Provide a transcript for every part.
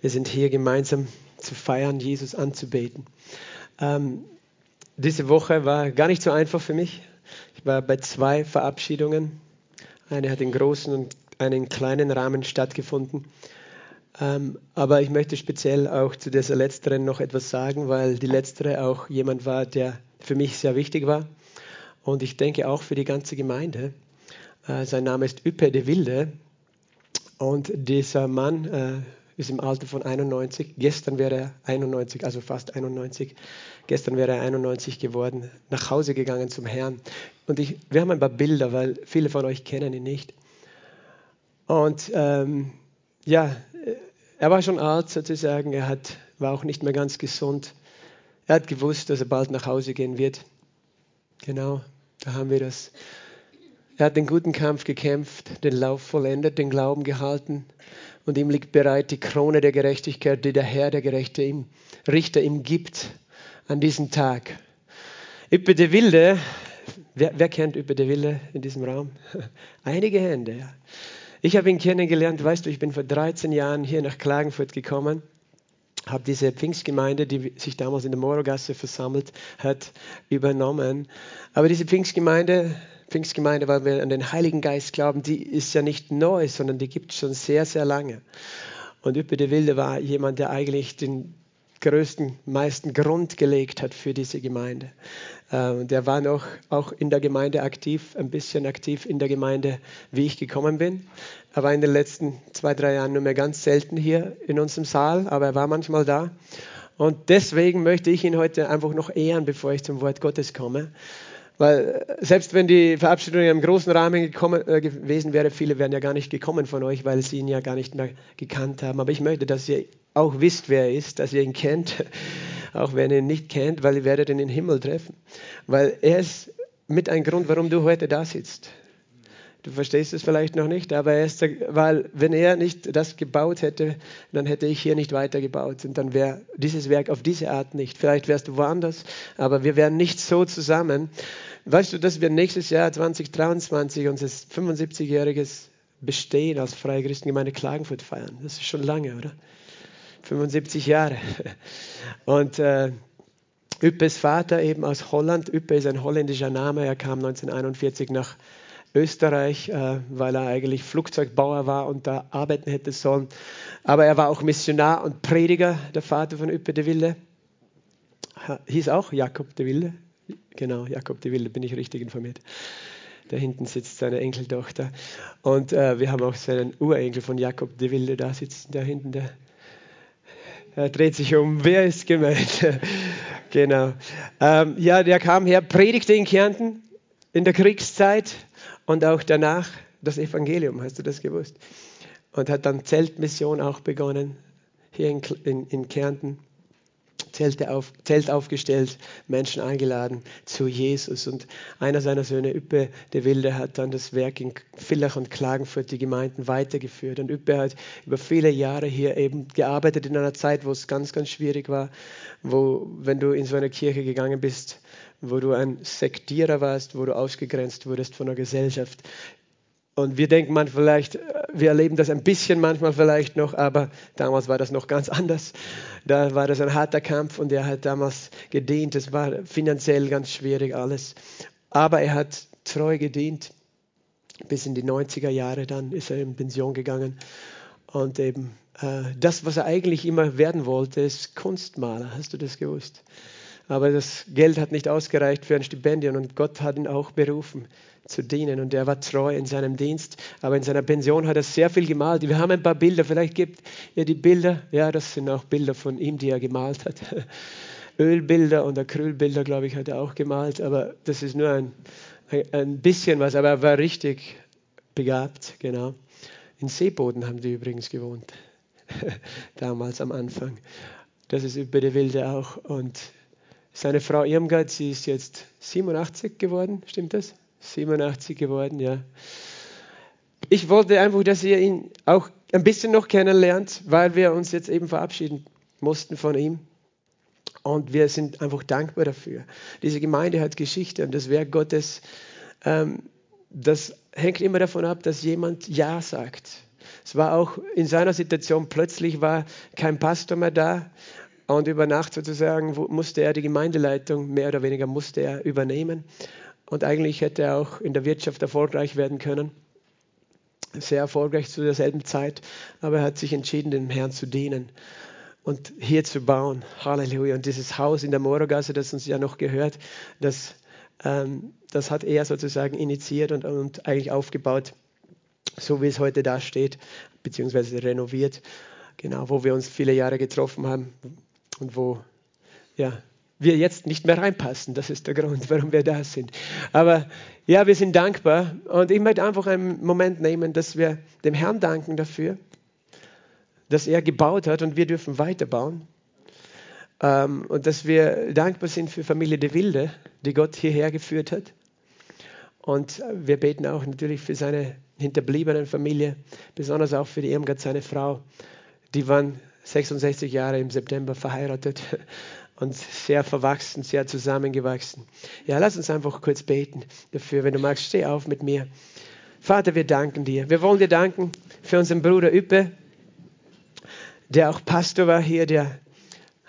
Wir sind hier gemeinsam zu feiern, Jesus anzubeten. Ähm, diese Woche war gar nicht so einfach für mich. Ich war bei zwei Verabschiedungen. Eine hat in großen und einen kleinen Rahmen stattgefunden. Ähm, aber ich möchte speziell auch zu dieser letzteren noch etwas sagen, weil die letztere auch jemand war, der für mich sehr wichtig war. Und ich denke auch für die ganze Gemeinde. Äh, sein Name ist Üppe de Wilde. Und dieser Mann äh, ist im Alter von 91. Gestern wäre er 91, also fast 91. Gestern wäre er 91 geworden, nach Hause gegangen zum Herrn. Und ich, wir haben ein paar Bilder, weil viele von euch kennen ihn nicht. Und ähm, ja, er war schon alt sozusagen, er hat, war auch nicht mehr ganz gesund. Er hat gewusst, dass er bald nach Hause gehen wird. Genau, da haben wir das. Er hat den guten Kampf gekämpft, den Lauf vollendet, den Glauben gehalten und ihm liegt bereit die Krone der Gerechtigkeit, die der Herr, der Gerechte ihm, Richter ihm gibt an diesem Tag. Üppe de Wilde, wer, wer kennt Üppe de Wilde in diesem Raum? Einige Hände, ja. Ich habe ihn kennengelernt, weißt du, ich bin vor 13 Jahren hier nach Klagenfurt gekommen, habe diese Pfingstgemeinde, die sich damals in der Morogasse versammelt hat, übernommen. Aber diese Pfingstgemeinde, Pfingstgemeinde, weil wir an den Heiligen Geist glauben, die ist ja nicht neu, sondern die gibt es schon sehr, sehr lange. Und Üppe de Wilde war jemand, der eigentlich den größten, meisten Grund gelegt hat für diese Gemeinde. Äh, der war noch auch in der Gemeinde aktiv, ein bisschen aktiv in der Gemeinde, wie ich gekommen bin. Er war in den letzten zwei, drei Jahren nur mehr ganz selten hier in unserem Saal, aber er war manchmal da. Und deswegen möchte ich ihn heute einfach noch ehren, bevor ich zum Wort Gottes komme. Weil äh, selbst wenn die Verabschiedung einem großen Rahmen gekommen, äh, gewesen wäre, viele wären ja gar nicht gekommen von euch, weil sie ihn ja gar nicht mehr gekannt haben. Aber ich möchte, dass ihr auch wisst, wer er ist, dass ihr ihn kennt, auch wenn ihr ihn nicht kennt, weil ihr werdet ihn im Himmel treffen. Weil er ist mit ein Grund, warum du heute da sitzt. Du verstehst es vielleicht noch nicht, aber er ist, weil wenn er nicht das gebaut hätte, dann hätte ich hier nicht weitergebaut und dann wäre dieses Werk auf diese Art nicht. Vielleicht wärst du woanders, aber wir wären nicht so zusammen. Weißt du, dass wir nächstes Jahr 2023 unser 75-jähriges Bestehen als Freie Christengemeinde Klagenfurt feiern? Das ist schon lange, oder? 75 Jahre. Und äh, Üppes Vater eben aus Holland. Üppe ist ein holländischer Name. Er kam 1941 nach Österreich, äh, weil er eigentlich Flugzeugbauer war und da arbeiten hätte sollen. Aber er war auch Missionar und Prediger, der Vater von Üppe de Wilde. Hieß auch Jakob de Wilde. Genau, Jakob de Wilde, bin ich richtig informiert. Da hinten sitzt seine Enkeltochter. Und äh, wir haben auch seinen Urenkel von Jakob de Wilde da sitzen, da hinten, der er dreht sich um. Wer ist gemeint? genau. Ähm, ja, der kam her, predigte in Kärnten in der Kriegszeit und auch danach das Evangelium. Hast du das gewusst? Und hat dann Zeltmission auch begonnen hier in, in, in Kärnten. Zelte auf, Zelt aufgestellt, Menschen eingeladen zu Jesus. Und einer seiner Söhne, Üppe de Wilde, hat dann das Werk in Villach und Klagenfurt, die Gemeinden, weitergeführt. Und Üppe hat über viele Jahre hier eben gearbeitet in einer Zeit, wo es ganz, ganz schwierig war, wo, wenn du in so eine Kirche gegangen bist, wo du ein Sektierer warst, wo du ausgegrenzt wurdest von der Gesellschaft, und wir denken man vielleicht, äh, wir erleben das ein bisschen manchmal vielleicht noch, aber damals war das noch ganz anders. Da war das ein harter Kampf und er hat damals gedient. Es war finanziell ganz schwierig alles. Aber er hat treu gedient. Bis in die 90er Jahre dann ist er in Pension gegangen. Und eben äh, das, was er eigentlich immer werden wollte, ist Kunstmaler. Hast du das gewusst? Aber das Geld hat nicht ausgereicht für ein Stipendium und Gott hat ihn auch berufen zu dienen und er war treu in seinem Dienst, aber in seiner Pension hat er sehr viel gemalt. Wir haben ein paar Bilder, vielleicht gibt ihr die Bilder, ja, das sind auch Bilder von ihm, die er gemalt hat. Ölbilder und Acrylbilder, glaube ich, hat er auch gemalt, aber das ist nur ein, ein bisschen was, aber er war richtig begabt, genau. In Seeboden haben die übrigens gewohnt, damals am Anfang. Das ist über die Wilde auch und seine Frau Irmgard, sie ist jetzt 87 geworden, stimmt das? 87 geworden, ja. Ich wollte einfach, dass ihr ihn auch ein bisschen noch kennenlernt, weil wir uns jetzt eben verabschieden mussten von ihm. Und wir sind einfach dankbar dafür. Diese Gemeinde hat Geschichte und das Werk Gottes, ähm, das hängt immer davon ab, dass jemand Ja sagt. Es war auch in seiner Situation, plötzlich war kein Pastor mehr da und über Nacht sozusagen musste er die Gemeindeleitung, mehr oder weniger musste er übernehmen. Und eigentlich hätte er auch in der Wirtschaft erfolgreich werden können. Sehr erfolgreich zu derselben Zeit. Aber er hat sich entschieden, dem Herrn zu dienen und hier zu bauen. Halleluja. Und dieses Haus in der Morogasse, das uns ja noch gehört, das, ähm, das hat er sozusagen initiiert und, und eigentlich aufgebaut, so wie es heute da steht, beziehungsweise renoviert. Genau, wo wir uns viele Jahre getroffen haben und wo ja, wir jetzt nicht mehr reinpassen. Das ist der Grund, warum wir da sind. Aber ja, wir sind dankbar und ich möchte einfach einen Moment nehmen, dass wir dem Herrn danken dafür, dass er gebaut hat und wir dürfen weiterbauen. Ähm, und dass wir dankbar sind für Familie De Wilde, die Gott hierher geführt hat. Und wir beten auch natürlich für seine hinterbliebenen Familie, besonders auch für die Irmgard, seine Frau. Die waren 66 Jahre im September verheiratet und sehr verwachsen, sehr zusammengewachsen. Ja, lass uns einfach kurz beten dafür. Wenn du magst, steh auf mit mir. Vater, wir danken dir. Wir wollen dir danken für unseren Bruder Üppe, der auch Pastor war hier, der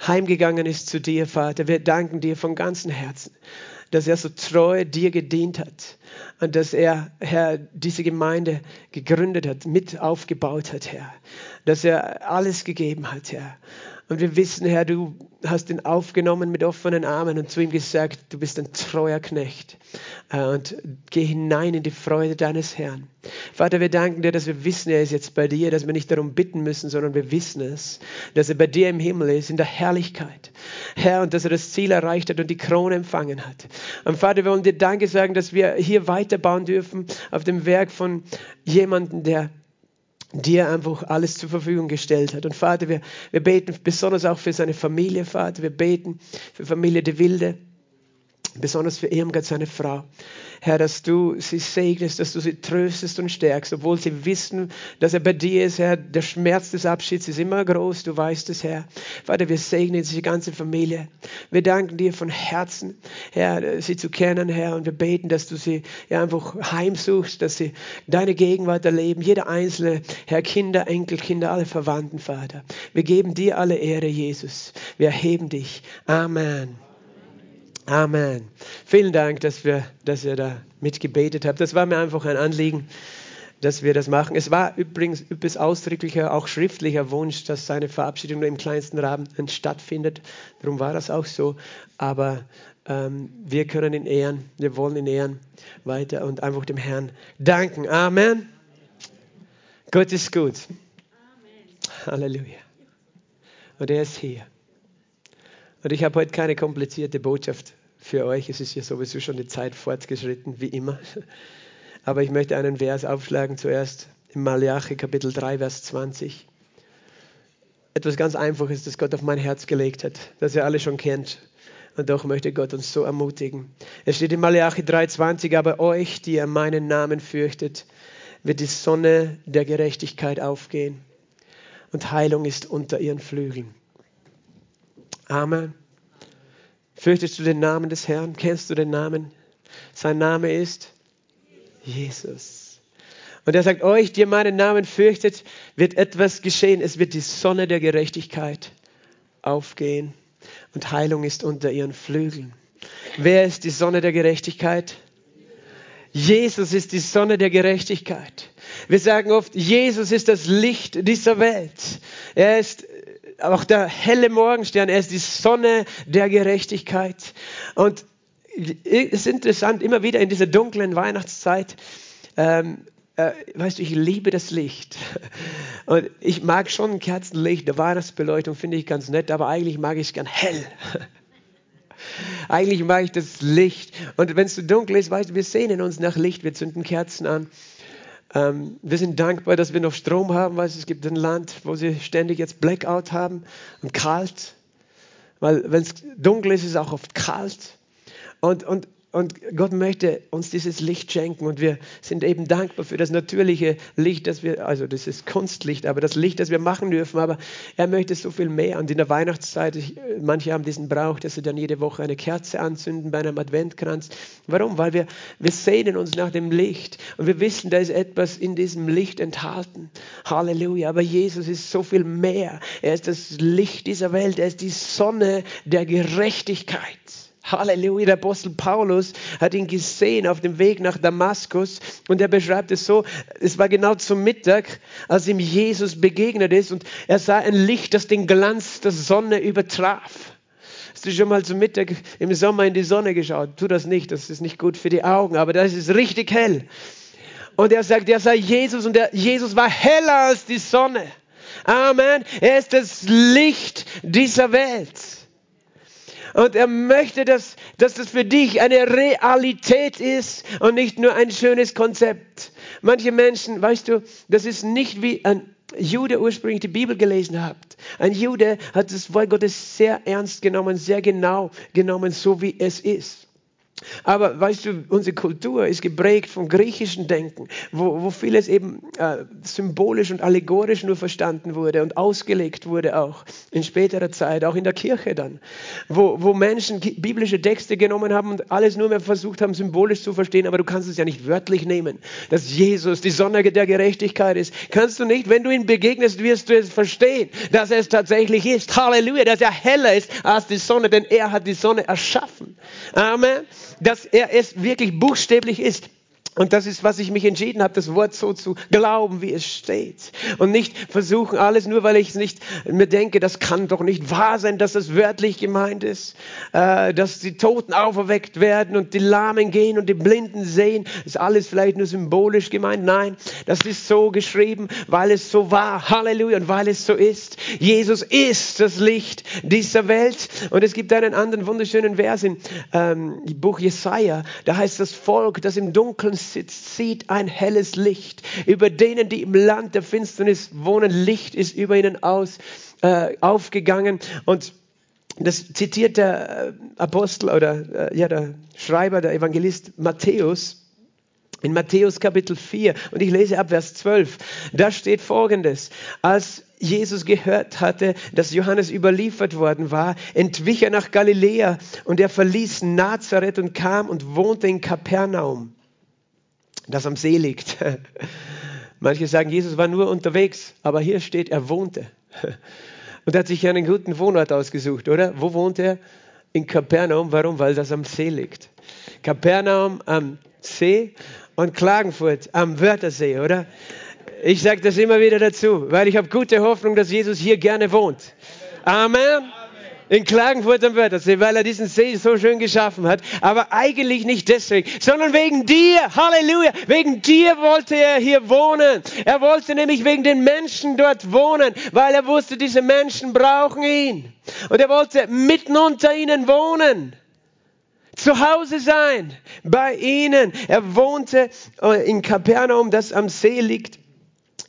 heimgegangen ist zu dir, Vater. Wir danken dir von ganzem Herzen, dass er so treu dir gedient hat und dass er, Herr, diese Gemeinde gegründet hat, mit aufgebaut hat, Herr. Dass er alles gegeben hat, Herr. Und wir wissen, Herr, du hast ihn aufgenommen mit offenen Armen und zu ihm gesagt, du bist ein treuer Knecht. Äh, und geh hinein in die Freude deines Herrn. Vater, wir danken dir, dass wir wissen, er ist jetzt bei dir, dass wir nicht darum bitten müssen, sondern wir wissen es, dass er bei dir im Himmel ist, in der Herrlichkeit. Herr, und dass er das Ziel erreicht hat und die Krone empfangen hat. Und Vater, wir wollen dir Danke sagen, dass wir hier weiterbauen dürfen auf dem Werk von jemandem, der dir einfach alles zur Verfügung gestellt hat. Und Vater, wir, wir beten besonders auch für seine Familie, Vater. Wir beten für Familie De Wilde, besonders für Irmgard, seine Frau. Herr, dass du sie segnest, dass du sie tröstest und stärkst, obwohl sie wissen, dass er bei dir ist, Herr. Der Schmerz des Abschieds ist immer groß, du weißt es, Herr. Vater, wir segnen diese ganze Familie. Wir danken dir von Herzen, Herr, sie zu kennen, Herr, und wir beten, dass du sie ja, einfach heimsuchst, dass sie deine Gegenwart erleben, jeder einzelne, Herr, Kinder, Enkelkinder, alle Verwandten, Vater. Wir geben dir alle Ehre, Jesus. Wir erheben dich. Amen. Amen. Vielen Dank, dass, wir, dass ihr da mitgebetet habt. Das war mir einfach ein Anliegen, dass wir das machen. Es war übrigens übrigens ausdrücklicher, auch schriftlicher Wunsch, dass seine Verabschiedung nur im kleinsten Rahmen stattfindet. Darum war das auch so. Aber ähm, wir können ihn ehren, wir wollen ihn ehren weiter und einfach dem Herrn danken. Amen. Gott ist gut. Halleluja. Und er ist hier. Und ich habe heute keine komplizierte Botschaft für euch. Es ist ja sowieso schon die Zeit fortgeschritten, wie immer. Aber ich möchte einen Vers aufschlagen zuerst im Malachi Kapitel 3, Vers 20. Etwas ganz Einfaches, das Gott auf mein Herz gelegt hat, das ihr alle schon kennt. Und doch möchte Gott uns so ermutigen. Es steht in Malachi 3,20, aber euch, die ihr meinen Namen fürchtet, wird die Sonne der Gerechtigkeit aufgehen und Heilung ist unter ihren Flügeln. Amen. Fürchtest du den Namen des Herrn? Kennst du den Namen? Sein Name ist Jesus. Und er sagt, euch, die meinen Namen fürchtet, wird etwas geschehen. Es wird die Sonne der Gerechtigkeit aufgehen und Heilung ist unter ihren Flügeln. Wer ist die Sonne der Gerechtigkeit? Jesus ist die Sonne der Gerechtigkeit. Wir sagen oft, Jesus ist das Licht dieser Welt. Er ist auch der helle Morgenstern, er ist die Sonne der Gerechtigkeit. Und es ist interessant, immer wieder in dieser dunklen Weihnachtszeit, ähm, äh, weißt du, ich liebe das Licht. Und ich mag schon Kerzenlicht, der Weihnachtsbeleuchtung finde ich ganz nett, aber eigentlich mag ich es gern hell. Eigentlich mag ich das Licht. Und wenn es so dunkel ist, weißt du, wir sehnen uns nach Licht, wir zünden Kerzen an. Ähm, wir sind dankbar, dass wir noch Strom haben, weil es gibt ein Land, wo sie ständig jetzt Blackout haben und kalt. Weil wenn es dunkel ist, ist es auch oft kalt. Und, und, und Gott möchte uns dieses Licht schenken und wir sind eben dankbar für das natürliche Licht, das wir, also das ist Kunstlicht, aber das Licht, das wir machen dürfen. Aber er möchte so viel mehr. Und in der Weihnachtszeit, ich, manche haben diesen Brauch, dass sie dann jede Woche eine Kerze anzünden bei einem Adventkranz. Warum? Weil wir, wir sehnen uns nach dem Licht und wir wissen, da ist etwas in diesem Licht enthalten. Halleluja. Aber Jesus ist so viel mehr. Er ist das Licht dieser Welt. Er ist die Sonne der Gerechtigkeit. Halleluja, der Apostel Paulus hat ihn gesehen auf dem Weg nach Damaskus und er beschreibt es so, es war genau zum Mittag, als ihm Jesus begegnet ist und er sah ein Licht, das den Glanz der Sonne übertraf. Hast du schon mal zum Mittag im Sommer in die Sonne geschaut? Tu das nicht, das ist nicht gut für die Augen, aber das ist richtig hell. Und er sagt, er sei Jesus und der Jesus war heller als die Sonne. Amen. Er ist das Licht dieser Welt. Und er möchte, dass, dass das für dich eine Realität ist und nicht nur ein schönes Konzept. Manche Menschen, weißt du, das ist nicht wie ein Jude ursprünglich die Bibel gelesen hat. Ein Jude hat das Wort Gottes sehr ernst genommen, sehr genau genommen, so wie es ist. Aber weißt du, unsere Kultur ist geprägt vom griechischen Denken, wo, wo vieles eben äh, symbolisch und allegorisch nur verstanden wurde und ausgelegt wurde auch in späterer Zeit, auch in der Kirche dann, wo, wo Menschen biblische Texte genommen haben und alles nur mehr versucht haben, symbolisch zu verstehen, aber du kannst es ja nicht wörtlich nehmen, dass Jesus die Sonne der Gerechtigkeit ist. Kannst du nicht, wenn du ihm begegnest, wirst du es verstehen, dass er es tatsächlich ist. Halleluja, dass er heller ist als die Sonne, denn er hat die Sonne erschaffen. Amen dass er es wirklich buchstäblich ist. Und das ist, was ich mich entschieden habe, das Wort so zu glauben, wie es steht. Und nicht versuchen, alles nur, weil ich es nicht mir denke, das kann doch nicht wahr sein, dass es wörtlich gemeint ist, äh, dass die Toten auferweckt werden und die Lahmen gehen und die Blinden sehen. Ist alles vielleicht nur symbolisch gemeint? Nein, das ist so geschrieben, weil es so war. Halleluja. Und weil es so ist. Jesus ist das Licht dieser Welt. Und es gibt einen anderen wunderschönen Vers im ähm, Buch Jesaja. Da heißt das Volk, das im Dunkeln sitzt, sieht ein helles Licht. Über denen, die im Land der Finsternis wohnen, Licht ist über ihnen aus, äh, aufgegangen. Und das zitiert der äh, Apostel oder äh, ja, der Schreiber, der Evangelist Matthäus. In Matthäus Kapitel 4 und ich lese ab Vers 12, da steht folgendes, als Jesus gehört hatte, dass Johannes überliefert worden war, entwich er nach Galiläa und er verließ Nazareth und kam und wohnte in Kapernaum das am See liegt. Manche sagen, Jesus war nur unterwegs, aber hier steht, er wohnte. Und er hat sich einen guten Wohnort ausgesucht, oder? Wo wohnt er? In Kapernaum. Warum? Weil das am See liegt. Kapernaum am See und Klagenfurt am Wörthersee, oder? Ich sage das immer wieder dazu, weil ich habe gute Hoffnung, dass Jesus hier gerne wohnt. Amen in Klagenfurt am Wörthersee, weil er diesen See so schön geschaffen hat. Aber eigentlich nicht deswegen, sondern wegen dir. Halleluja. Wegen dir wollte er hier wohnen. Er wollte nämlich wegen den Menschen dort wohnen, weil er wusste, diese Menschen brauchen ihn. Und er wollte mitten unter ihnen wohnen zu Hause sein bei ihnen. Er wohnte äh, in Kapernaum, das am See liegt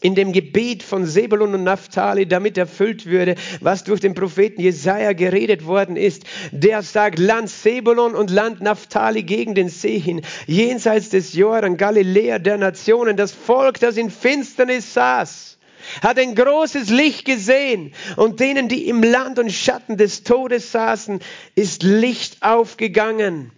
in dem Gebiet von Sebulun und Naphtali, damit erfüllt würde, was durch den Propheten Jesaja geredet worden ist. Der sagt, Land Sebulun und Land Naphtali gegen den See hin, jenseits des Jordan, Galiläa der Nationen, das Volk, das in Finsternis saß, hat ein großes Licht gesehen und denen, die im Land und Schatten des Todes saßen, ist Licht aufgegangen.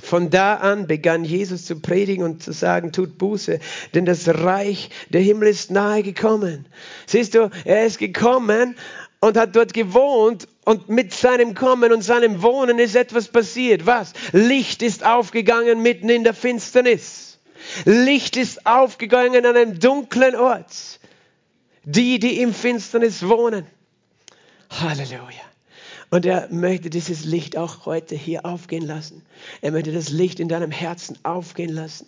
Von da an begann Jesus zu predigen und zu sagen, tut Buße, denn das Reich der Himmel ist nahe gekommen. Siehst du, er ist gekommen und hat dort gewohnt und mit seinem Kommen und seinem Wohnen ist etwas passiert. Was? Licht ist aufgegangen mitten in der Finsternis. Licht ist aufgegangen an einem dunklen Ort. Die, die im Finsternis wohnen. Halleluja. Und er möchte dieses Licht auch heute hier aufgehen lassen. Er möchte das Licht in deinem Herzen aufgehen lassen.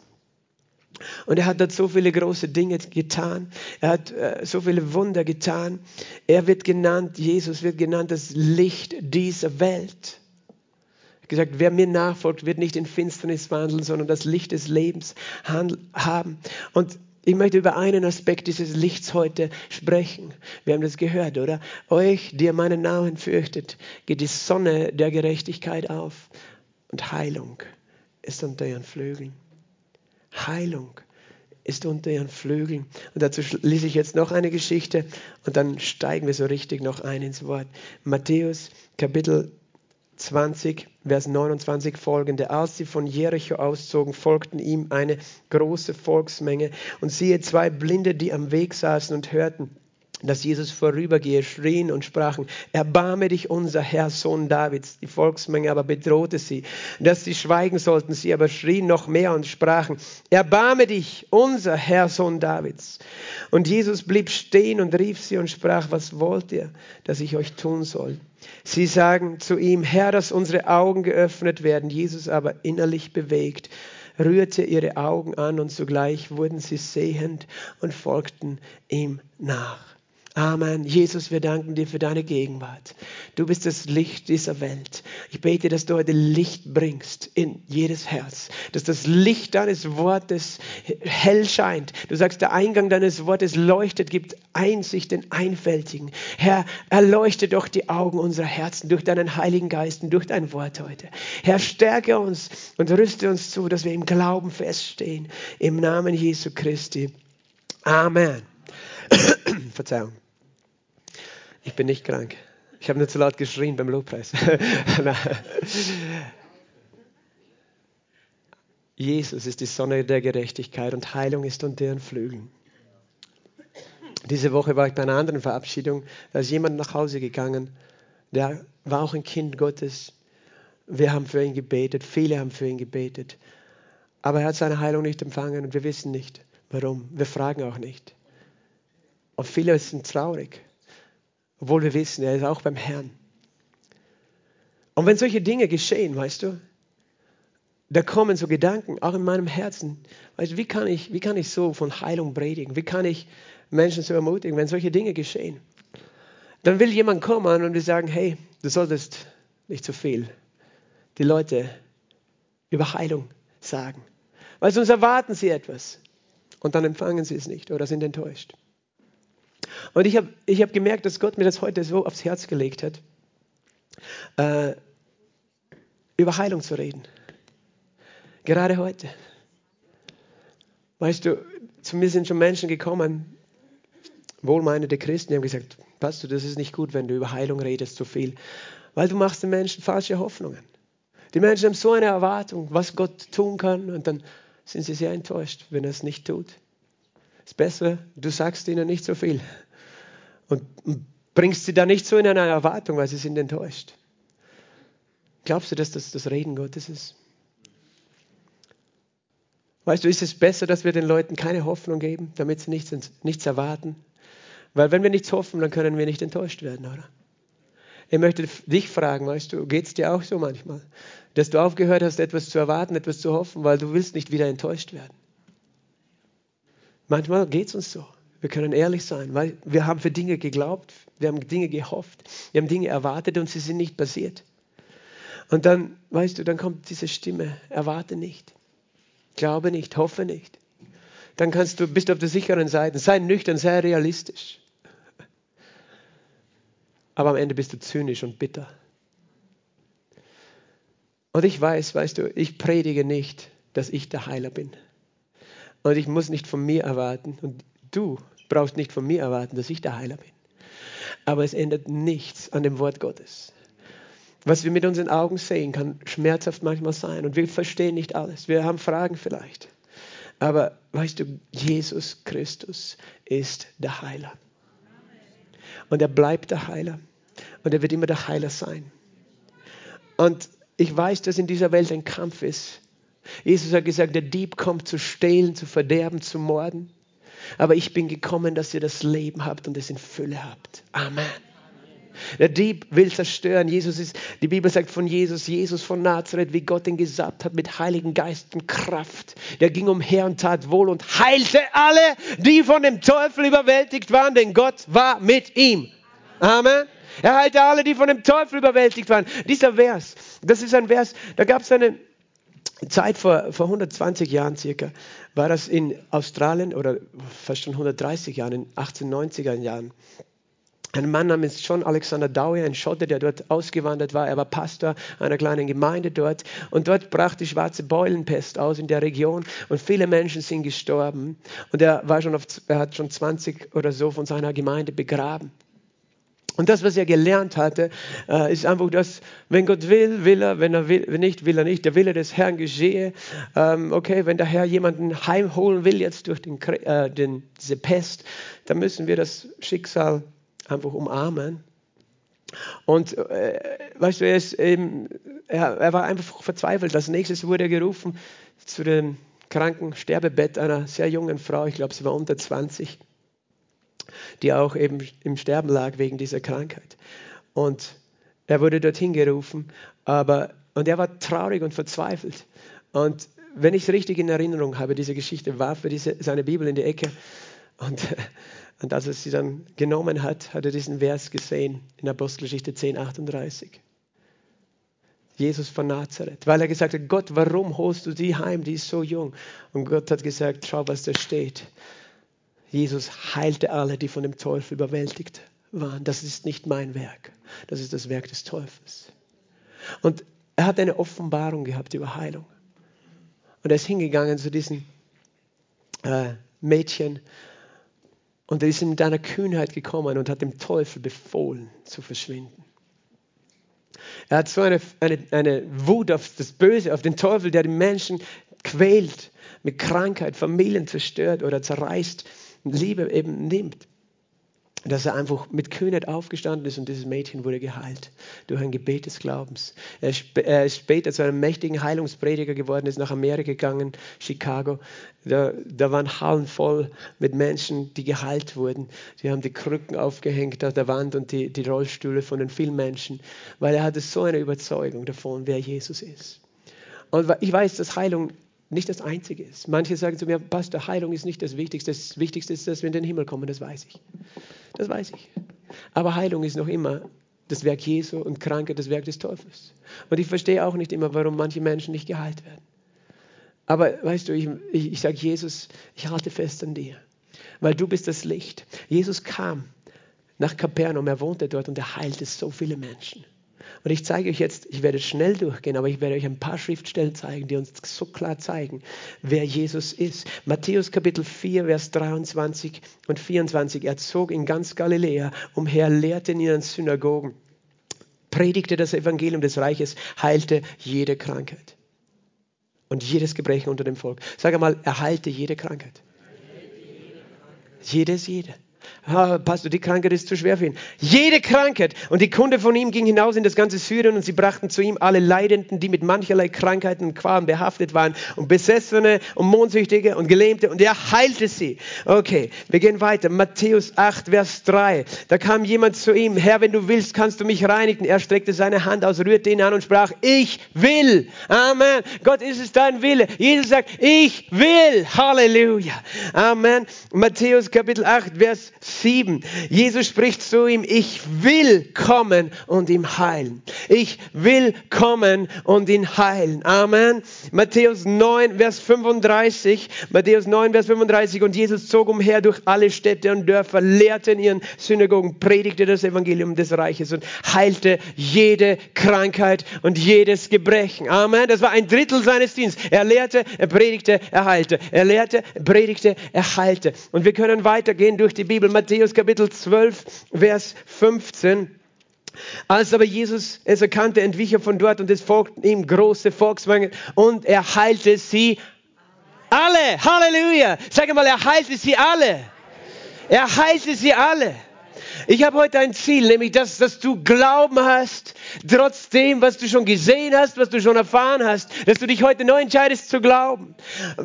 Und er hat dort so viele große Dinge getan. Er hat äh, so viele Wunder getan. Er wird genannt, Jesus wird genannt, das Licht dieser Welt. Er hat gesagt, wer mir nachfolgt, wird nicht in Finsternis wandeln, sondern das Licht des Lebens haben. Und ich möchte über einen Aspekt dieses Lichts heute sprechen. Wir haben das gehört, oder? Euch, die meinen Namen fürchtet, geht die Sonne der Gerechtigkeit auf und Heilung ist unter ihren Flügeln. Heilung ist unter ihren Flügeln. Und dazu lese ich jetzt noch eine Geschichte und dann steigen wir so richtig noch ein ins Wort. Matthäus Kapitel 20, Vers 29 folgende. Als sie von Jericho auszogen, folgten ihm eine große Volksmenge und siehe zwei Blinde, die am Weg saßen und hörten dass Jesus vorübergehe, schrien und sprachen, erbarme dich unser Herr, Sohn Davids. Die Volksmenge aber bedrohte sie, dass sie schweigen sollten. Sie aber schrien noch mehr und sprachen, erbarme dich unser Herr, Sohn Davids. Und Jesus blieb stehen und rief sie und sprach, was wollt ihr, dass ich euch tun soll? Sie sagen zu ihm, Herr, dass unsere Augen geöffnet werden. Jesus aber innerlich bewegt rührte ihre Augen an und sogleich wurden sie sehend und folgten ihm nach. Amen. Jesus, wir danken dir für deine Gegenwart. Du bist das Licht dieser Welt. Ich bete, dass du heute Licht bringst in jedes Herz, dass das Licht deines Wortes hell scheint. Du sagst, der Eingang deines Wortes leuchtet, gibt Einsicht den Einfältigen. Herr, erleuchte doch die Augen unserer Herzen durch deinen Heiligen Geist und durch dein Wort heute. Herr, stärke uns und rüste uns zu, dass wir im Glauben feststehen. Im Namen Jesu Christi. Amen. Verzeihung. Ich bin nicht krank. Ich habe nur zu laut geschrien beim Lobpreis. Jesus ist die Sonne der Gerechtigkeit und Heilung ist unter ihren Flügeln. Diese Woche war ich bei einer anderen Verabschiedung. Da ist jemand nach Hause gegangen, der war auch ein Kind Gottes. Wir haben für ihn gebetet, viele haben für ihn gebetet. Aber er hat seine Heilung nicht empfangen und wir wissen nicht, warum. Wir fragen auch nicht. Und viele sind traurig, obwohl wir wissen, er ist auch beim Herrn. Und wenn solche Dinge geschehen, weißt du, da kommen so Gedanken, auch in meinem Herzen, weißt du, wie kann ich, wie kann ich so von Heilung predigen? Wie kann ich Menschen so ermutigen, wenn solche Dinge geschehen? Dann will jemand kommen und wir sagen, hey, du solltest nicht zu viel die Leute über Heilung sagen. Weil sonst erwarten sie etwas und dann empfangen sie es nicht oder sind enttäuscht. Und ich habe ich hab gemerkt, dass Gott mir das heute so aufs Herz gelegt hat, äh, über Heilung zu reden. Gerade heute. Weißt du, zu mir sind schon Menschen gekommen, wohlmeinende Christen, die haben gesagt, Pastor, das ist nicht gut, wenn du über Heilung redest zu viel, weil du machst den Menschen falsche Hoffnungen. Die Menschen haben so eine Erwartung, was Gott tun kann, und dann sind sie sehr enttäuscht, wenn er es nicht tut. Ist besser, du sagst ihnen nicht so viel und bringst sie da nicht so in eine Erwartung, weil sie sind enttäuscht. Glaubst du, dass das das Reden Gottes ist? Weißt du, ist es besser, dass wir den Leuten keine Hoffnung geben, damit sie nichts, nichts erwarten? Weil wenn wir nichts hoffen, dann können wir nicht enttäuscht werden, oder? Ich möchte dich fragen, weißt du, geht es dir auch so manchmal, dass du aufgehört hast, etwas zu erwarten, etwas zu hoffen, weil du willst nicht wieder enttäuscht werden? Manchmal geht es uns so. Wir können ehrlich sein, weil wir haben für Dinge geglaubt, wir haben Dinge gehofft, wir haben Dinge erwartet und sie sind nicht passiert. Und dann, weißt du, dann kommt diese Stimme, erwarte nicht, glaube nicht, hoffe nicht. Dann kannst du, bist du auf der sicheren Seite, sei nüchtern, sei realistisch. Aber am Ende bist du zynisch und bitter. Und ich weiß, weißt du, ich predige nicht, dass ich der Heiler bin. Und ich muss nicht von mir erwarten. Und Du brauchst nicht von mir erwarten, dass ich der Heiler bin. Aber es ändert nichts an dem Wort Gottes. Was wir mit unseren Augen sehen, kann schmerzhaft manchmal sein. Und wir verstehen nicht alles. Wir haben Fragen vielleicht. Aber weißt du, Jesus Christus ist der Heiler. Und er bleibt der Heiler. Und er wird immer der Heiler sein. Und ich weiß, dass in dieser Welt ein Kampf ist. Jesus hat gesagt, der Dieb kommt zu stehlen, zu verderben, zu morden. Aber ich bin gekommen, dass ihr das Leben habt und es in Fülle habt. Amen. Der Dieb will zerstören. Jesus ist, die Bibel sagt von Jesus, Jesus von Nazareth, wie Gott ihn gesabt hat mit Heiligen Geist und Kraft. Der ging umher und tat wohl und heilte alle, die von dem Teufel überwältigt waren, denn Gott war mit ihm. Amen. Er heilte alle, die von dem Teufel überwältigt waren. Dieser Vers, das ist ein Vers, da gab es eine, Zeit vor, vor 120 Jahren circa war das in Australien oder fast schon 130 Jahren, in 1890er Jahren, ein Mann namens John Alexander Dowie, ein Schotte, der dort ausgewandert war. Er war Pastor einer kleinen Gemeinde dort. Und dort brach die schwarze Beulenpest aus in der Region und viele Menschen sind gestorben. Und er, war schon auf, er hat schon 20 oder so von seiner Gemeinde begraben. Und das, was er gelernt hatte, äh, ist einfach, dass, wenn Gott will, will er, wenn er will, wenn nicht, will er nicht. Der Wille des Herrn geschehe. Ähm, okay, wenn der Herr jemanden heimholen will jetzt durch den, äh, den, diese Pest, dann müssen wir das Schicksal einfach umarmen. Und äh, weißt du, er, ist eben, er, er, war einfach verzweifelt. Als nächstes wurde er gerufen zu dem kranken Sterbebett einer sehr jungen Frau, ich glaube, sie war unter 20, die auch eben im Sterben lag wegen dieser Krankheit. Und er wurde dorthin gerufen, aber, und er war traurig und verzweifelt. Und wenn ich es richtig in Erinnerung habe, diese Geschichte warf er diese, seine Bibel in die Ecke und und als er sie dann genommen hat, hat er diesen Vers gesehen in Apostelgeschichte 10, 38. Jesus von Nazareth, weil er gesagt hat, Gott, warum holst du die heim, die ist so jung? Und Gott hat gesagt, schau, was da steht. Jesus heilte alle, die von dem Teufel überwältigt waren. Das ist nicht mein Werk, das ist das Werk des Teufels. Und er hat eine Offenbarung gehabt über Heilung. Und er ist hingegangen zu diesem äh, Mädchen und er ist in deiner Kühnheit gekommen und hat dem Teufel befohlen zu verschwinden. Er hat so eine, eine, eine Wut auf das Böse, auf den Teufel, der die Menschen quält, mit Krankheit, Familien zerstört oder zerreißt, Liebe eben nimmt dass er einfach mit Kühnheit aufgestanden ist und dieses Mädchen wurde geheilt durch ein Gebet des Glaubens. Er ist später zu einem mächtigen Heilungsprediger geworden, ist nach Amerika gegangen, Chicago. Da, da waren Hallen voll mit Menschen, die geheilt wurden. Die haben die Krücken aufgehängt an der Wand und die, die Rollstühle von den vielen Menschen, weil er hatte so eine Überzeugung davon, wer Jesus ist. Und ich weiß, dass Heilung nicht das Einzige ist. Manche sagen zu mir, Pastor, Heilung ist nicht das Wichtigste. Das Wichtigste ist, dass wir in den Himmel kommen, das weiß ich. Das weiß ich. Aber Heilung ist noch immer das Werk Jesu und Krankheit das Werk des Teufels. Und ich verstehe auch nicht immer, warum manche Menschen nicht geheilt werden. Aber weißt du, ich, ich, ich sage Jesus, ich halte fest an dir, weil du bist das Licht. Jesus kam nach Kapernaum, er wohnte dort und er heilte so viele Menschen. Und ich zeige euch jetzt, ich werde schnell durchgehen, aber ich werde euch ein paar Schriftstellen zeigen, die uns so klar zeigen, wer Jesus ist. Matthäus Kapitel 4, Vers 23 und 24. Er zog in ganz Galiläa umher, lehrte in ihren Synagogen, predigte das Evangelium des Reiches, heilte jede Krankheit und jedes Gebrechen unter dem Volk. Sag einmal, er heilte jede Krankheit. Jedes, jede ah, Pastor, die Krankheit ist zu schwer für ihn. Jede Krankheit. Und die Kunde von ihm ging hinaus in das ganze Syrien und sie brachten zu ihm alle Leidenden, die mit mancherlei Krankheiten und Qualen behaftet waren und Besessene und Mondsüchtige und Gelähmte und er heilte sie. Okay, wir gehen weiter. Matthäus 8, Vers 3. Da kam jemand zu ihm, Herr, wenn du willst, kannst du mich reinigen. Er streckte seine Hand aus, rührte ihn an und sprach, ich will. Amen. Gott, ist es dein Wille? Jesus sagt, ich will. Halleluja. Amen. Matthäus Kapitel 8, Vers 7. Jesus spricht zu ihm, ich will kommen und ihm heilen. Ich will kommen und ihn heilen. Amen. Matthäus 9, Vers 35. Matthäus 9, Vers 35. Und Jesus zog umher durch alle Städte und Dörfer, lehrte in ihren Synagogen, predigte das Evangelium des Reiches und heilte jede Krankheit und jedes Gebrechen. Amen. Das war ein Drittel seines Dienstes. Er lehrte, er predigte, er heilte. Er lehrte, er predigte, er heilte. Und wir können weitergehen durch die Bibel. Matthäus Kapitel 12, Vers 15. Als aber Jesus es erkannte, entwich er von dort und es folgten ihm große Volksmengen und er heilte sie alle. Halleluja. Sag mal, er heilte sie alle. Er heilte sie alle. Ich habe heute ein Ziel, nämlich das, dass du Glauben hast, trotzdem, was du schon gesehen hast, was du schon erfahren hast, dass du dich heute neu entscheidest zu glauben.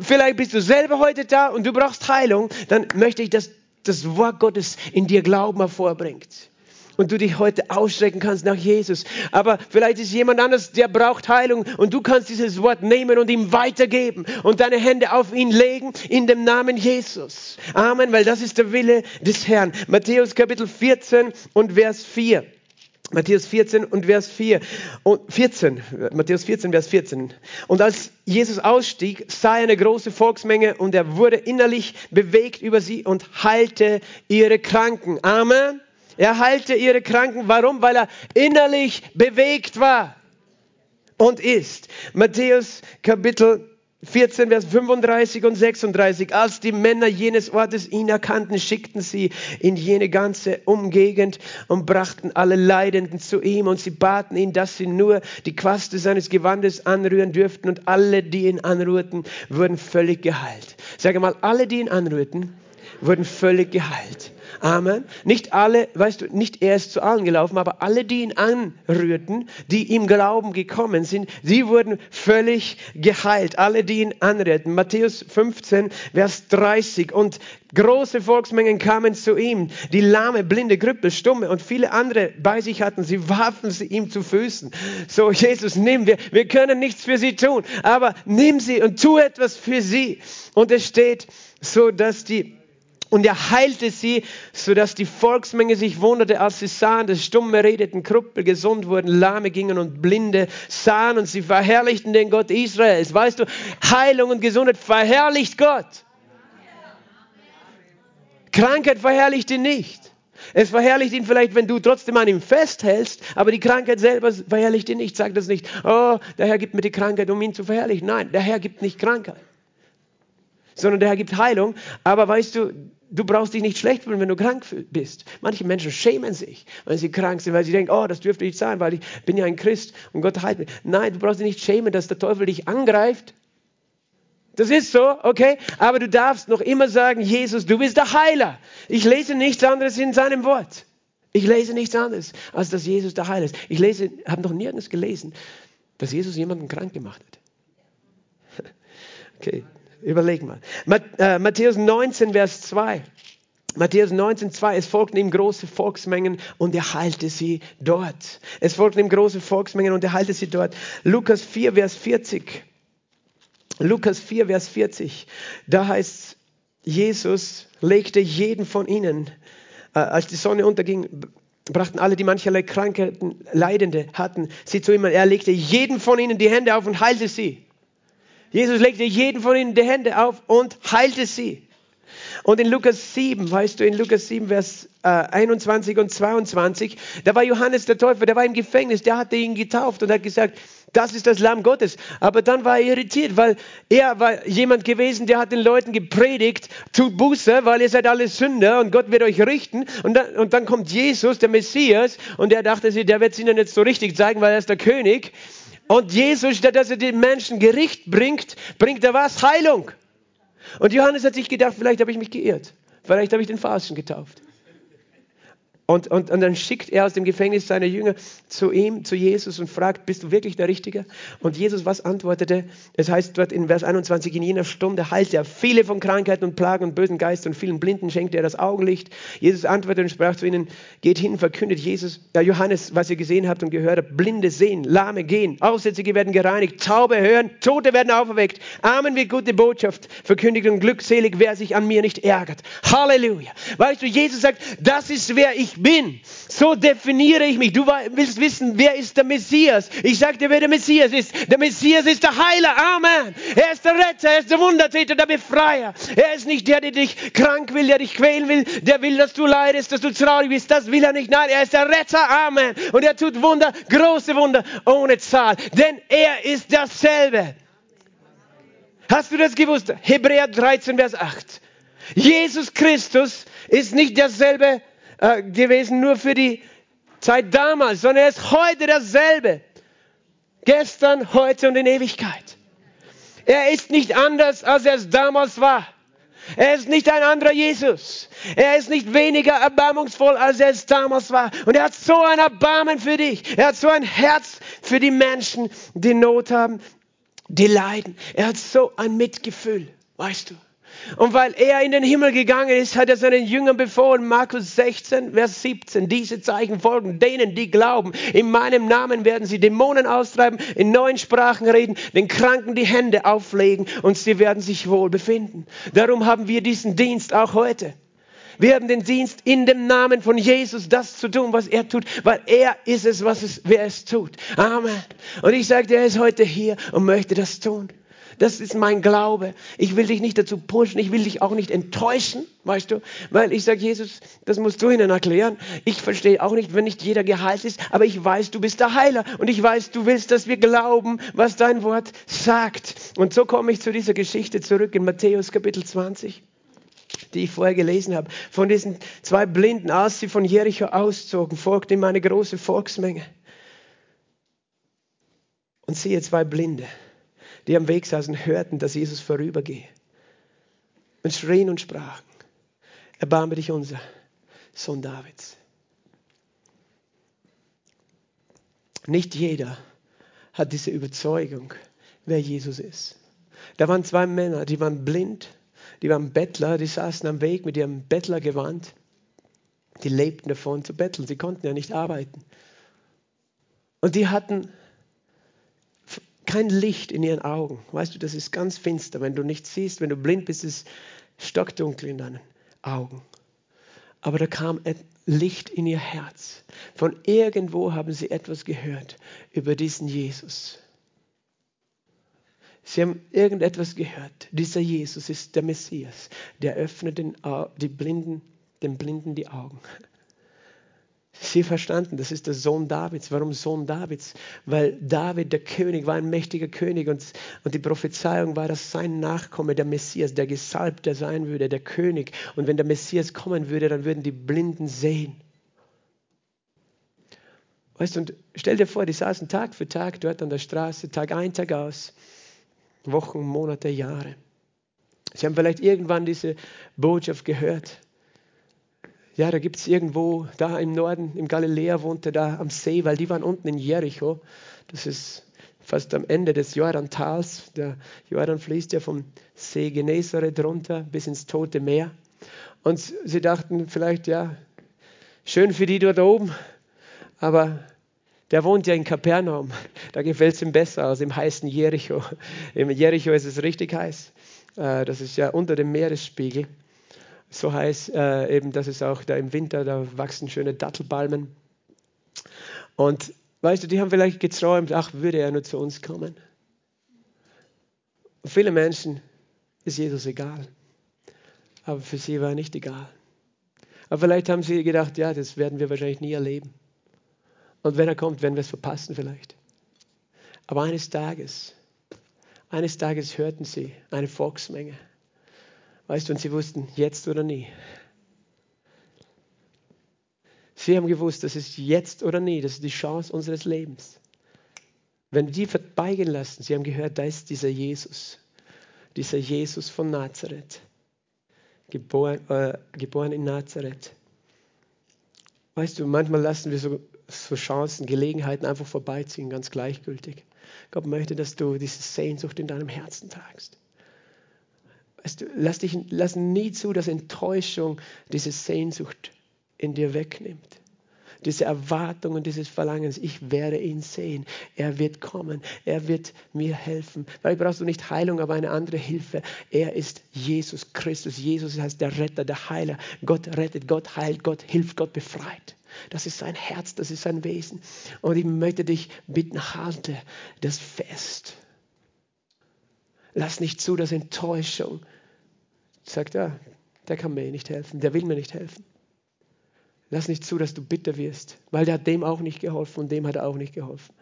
Vielleicht bist du selber heute da und du brauchst Heilung, dann möchte ich, dass das Wort Gottes in dir Glauben hervorbringt. Und du dich heute ausstrecken kannst nach Jesus. Aber vielleicht ist jemand anders, der braucht Heilung. Und du kannst dieses Wort nehmen und ihm weitergeben und deine Hände auf ihn legen in dem Namen Jesus. Amen, weil das ist der Wille des Herrn. Matthäus Kapitel 14 und Vers 4. Matthäus 14 und Vers 4 und 14, Matthäus 14, Vers 14. Und als Jesus ausstieg, sah er eine große Volksmenge und er wurde innerlich bewegt über sie und heilte ihre Kranken. Amen. Er heilte ihre Kranken. Warum? Weil er innerlich bewegt war und ist. Matthäus Kapitel 14, Vers 35 und 36. Als die Männer jenes Ortes ihn erkannten, schickten sie in jene ganze Umgegend und brachten alle Leidenden zu ihm und sie baten ihn, dass sie nur die Quaste seines Gewandes anrühren dürften und alle, die ihn anrührten, wurden völlig geheilt. Sage mal, alle, die ihn anrührten, wurden völlig geheilt. Amen. Nicht alle, weißt du, nicht er ist zu allen gelaufen, aber alle, die ihn anrührten, die ihm Glauben gekommen sind, sie wurden völlig geheilt. Alle, die ihn anrührten. Matthäus 15, Vers 30. Und große Volksmengen kamen zu ihm, die lahme, blinde, Grüppel, Stumme und viele andere bei sich hatten. Sie warfen sie ihm zu Füßen. So, Jesus, nimm wir. Wir können nichts für sie tun, aber nimm sie und tu etwas für sie. Und es steht so, dass die und er heilte sie, sodass die Volksmenge sich wunderte, als sie sahen, dass Stumme redeten, Krüppel gesund wurden, Lahme gingen und Blinde sahen und sie verherrlichten den Gott Israels. Weißt du, Heilung und Gesundheit verherrlicht Gott. Krankheit verherrlicht ihn nicht. Es verherrlicht ihn vielleicht, wenn du trotzdem an ihm festhältst, aber die Krankheit selber verherrlicht ihn nicht. Sag das nicht, oh, der Herr gibt mir die Krankheit, um ihn zu verherrlichen. Nein, der Herr gibt nicht Krankheit, sondern der Herr gibt Heilung. Aber weißt du, Du brauchst dich nicht schlecht fühlen, wenn du krank bist. Manche Menschen schämen sich, wenn sie krank sind, weil sie denken, oh, das dürfte nicht sein, weil ich bin ja ein Christ und Gott heilt mich. Nein, du brauchst dich nicht schämen, dass der Teufel dich angreift. Das ist so, okay? Aber du darfst noch immer sagen, Jesus, du bist der Heiler. Ich lese nichts anderes in seinem Wort. Ich lese nichts anderes, als dass Jesus der Heiler ist. Ich lese, habe noch nirgends gelesen, dass Jesus jemanden krank gemacht hat. Okay, Überleg mal. Äh, Matthäus 19, Vers 2. Matthäus 19, 2, es folgten ihm große Volksmengen und er heilte sie dort. Es folgten ihm große Volksmengen und er heilte sie dort. Lukas 4, Vers 40. Lukas 4, Vers 40. Da heißt Jesus legte jeden von ihnen, äh, als die Sonne unterging, brachten alle, die mancherlei Krankheiten, Leidende hatten, sie zu ihm. Er legte jeden von ihnen die Hände auf und heilte sie. Jesus legte jeden von ihnen die Hände auf und heilte sie. Und in Lukas 7, weißt du, in Lukas 7, Vers äh, 21 und 22, da war Johannes der Täufer, der war im Gefängnis, der hatte ihn getauft und hat gesagt, das ist das Lamm Gottes. Aber dann war er irritiert, weil er war jemand gewesen, der hat den Leuten gepredigt, tut Buße, weil ihr seid alle Sünder und Gott wird euch richten. Und dann, und dann kommt Jesus, der Messias, und er dachte sich, der wird es ihnen jetzt so richtig zeigen, weil er ist der König. Und Jesus, statt dass er den Menschen Gericht bringt, bringt er was? Heilung. Und Johannes hat sich gedacht, vielleicht habe ich mich geirrt. Vielleicht habe ich den Falschen getauft. Und, und, und dann schickt er aus dem Gefängnis seine Jünger zu ihm, zu Jesus und fragt, bist du wirklich der Richtige? Und Jesus, was antwortete? Es heißt dort in Vers 21, in jener Stunde heilte er viele von Krankheiten und Plagen und bösen Geistern und vielen Blinden schenkte er das Augenlicht. Jesus antwortete und sprach zu ihnen, geht hin, verkündet Jesus, ja, Johannes, was ihr gesehen habt und gehört habt, Blinde sehen, Lahme gehen, Aussätzige werden gereinigt, Taube hören, Tote werden auferweckt. Amen wie gute Botschaft verkündigt und glückselig, wer sich an mir nicht ärgert. Halleluja. Weißt du, Jesus sagt, das ist wer ich bin. So definiere ich mich. Du willst wissen, wer ist der Messias? Ich sage dir, wer der Messias ist. Der Messias ist der Heiler. Amen. Er ist der Retter, er ist der Wundertäter, der Befreier. Er ist nicht der, der dich krank will, der dich quälen will, der will, dass du leidest, dass du traurig bist. Das will er nicht. Nein, er ist der Retter. Amen. Und er tut Wunder, große Wunder, ohne Zahl. Denn er ist dasselbe. Hast du das gewusst? Hebräer 13, Vers 8. Jesus Christus ist nicht derselbe äh, gewesen nur für die Zeit damals, sondern er ist heute dasselbe. Gestern, heute und in Ewigkeit. Er ist nicht anders, als er es damals war. Er ist nicht ein anderer Jesus. Er ist nicht weniger erbarmungsvoll, als er es damals war. Und er hat so ein Erbarmen für dich. Er hat so ein Herz für die Menschen, die Not haben, die leiden. Er hat so ein Mitgefühl, weißt du. Und weil er in den Himmel gegangen ist, hat er seinen Jüngern befohlen, Markus 16, Vers 17, diese Zeichen folgen denen, die glauben. In meinem Namen werden sie Dämonen austreiben, in neuen Sprachen reden, den Kranken die Hände auflegen und sie werden sich wohl befinden. Darum haben wir diesen Dienst auch heute. Wir haben den Dienst in dem Namen von Jesus, das zu tun, was er tut, weil er ist es, was es, wer es tut. Amen. Und ich sage, er ist heute hier und möchte das tun. Das ist mein Glaube. Ich will dich nicht dazu pushen, ich will dich auch nicht enttäuschen, weißt du? Weil ich sage, Jesus, das musst du ihnen erklären. Ich verstehe auch nicht, wenn nicht jeder geheilt ist, aber ich weiß, du bist der Heiler und ich weiß, du willst, dass wir glauben, was dein Wort sagt. Und so komme ich zu dieser Geschichte zurück in Matthäus Kapitel 20 die ich vorher gelesen habe, von diesen zwei Blinden, als sie von Jericho auszogen, folgte ihm eine große Volksmenge. Und siehe zwei Blinde, die am Weg saßen, hörten, dass Jesus vorübergehe und schrien und sprachen, erbarme dich unser, Sohn Davids. Nicht jeder hat diese Überzeugung, wer Jesus ist. Da waren zwei Männer, die waren blind die waren Bettler, die saßen am Weg mit ihrem Bettlergewand. Die lebten davon zu betteln. Sie konnten ja nicht arbeiten. Und die hatten kein Licht in ihren Augen. Weißt du, das ist ganz finster. Wenn du nichts siehst, wenn du blind bist, ist es stockdunkel in deinen Augen. Aber da kam Licht in ihr Herz. Von irgendwo haben sie etwas gehört über diesen Jesus. Sie haben irgendetwas gehört. Dieser Jesus ist der Messias. Der öffnet den, die Blinden, den Blinden die Augen. Sie verstanden, das ist der Sohn Davids. Warum Sohn Davids? Weil David, der König, war ein mächtiger König und, und die Prophezeiung war, dass sein Nachkomme, der Messias, der Gesalbte sein würde, der König. Und wenn der Messias kommen würde, dann würden die Blinden sehen. Weißt du, und stell dir vor, die saßen Tag für Tag dort an der Straße, Tag ein, Tag aus. Wochen, Monate, Jahre. Sie haben vielleicht irgendwann diese Botschaft gehört. Ja, da gibt es irgendwo, da im Norden, im Galiläa wohnte da am See, weil die waren unten in Jericho. Das ist fast am Ende des Jordantals. Der Jordan fließt ja vom See Genezareth runter bis ins Tote Meer. Und sie dachten vielleicht, ja, schön für die dort oben, aber der wohnt ja in Kapernaum. Da gefällt es ihm besser als im heißen Jericho. Im Jericho ist es richtig heiß. Äh, das ist ja unter dem Meeresspiegel. So heiß äh, eben, dass es auch da im Winter, da wachsen schöne Dattelbalmen. Und weißt du, die haben vielleicht geträumt, ach, würde er nur zu uns kommen. Und viele Menschen ist Jesus egal. Aber für sie war er nicht egal. Aber vielleicht haben sie gedacht, ja, das werden wir wahrscheinlich nie erleben. Und wenn er kommt, werden wir es verpassen vielleicht. Aber eines Tages, eines Tages hörten sie eine Volksmenge. Weißt du, und sie wussten, jetzt oder nie. Sie haben gewusst, das ist jetzt oder nie, das ist die Chance unseres Lebens. Wenn wir die vorbeigehen lassen, sie haben gehört, da ist dieser Jesus, dieser Jesus von Nazareth, geboren, äh, geboren in Nazareth. Weißt du, manchmal lassen wir so so Chancen, Gelegenheiten einfach vorbeiziehen, ganz gleichgültig. Gott möchte, dass du diese Sehnsucht in deinem Herzen tragst. Lass, dich, lass nie zu, dass Enttäuschung diese Sehnsucht in dir wegnimmt. Diese Erwartung und dieses Verlangen, ich werde ihn sehen. Er wird kommen. Er wird mir helfen. Weil brauchst du nicht Heilung, aber eine andere Hilfe. Er ist Jesus Christus. Jesus heißt der Retter, der Heiler. Gott rettet, Gott heilt, Gott hilft, Gott befreit. Das ist sein Herz, das ist sein Wesen. Und ich möchte dich bitten, halte das fest. Lass nicht zu, dass Enttäuschung sagt, ja, der kann mir nicht helfen, der will mir nicht helfen. Lass nicht zu, dass du bitter wirst, weil der hat dem auch nicht geholfen und dem hat er auch nicht geholfen.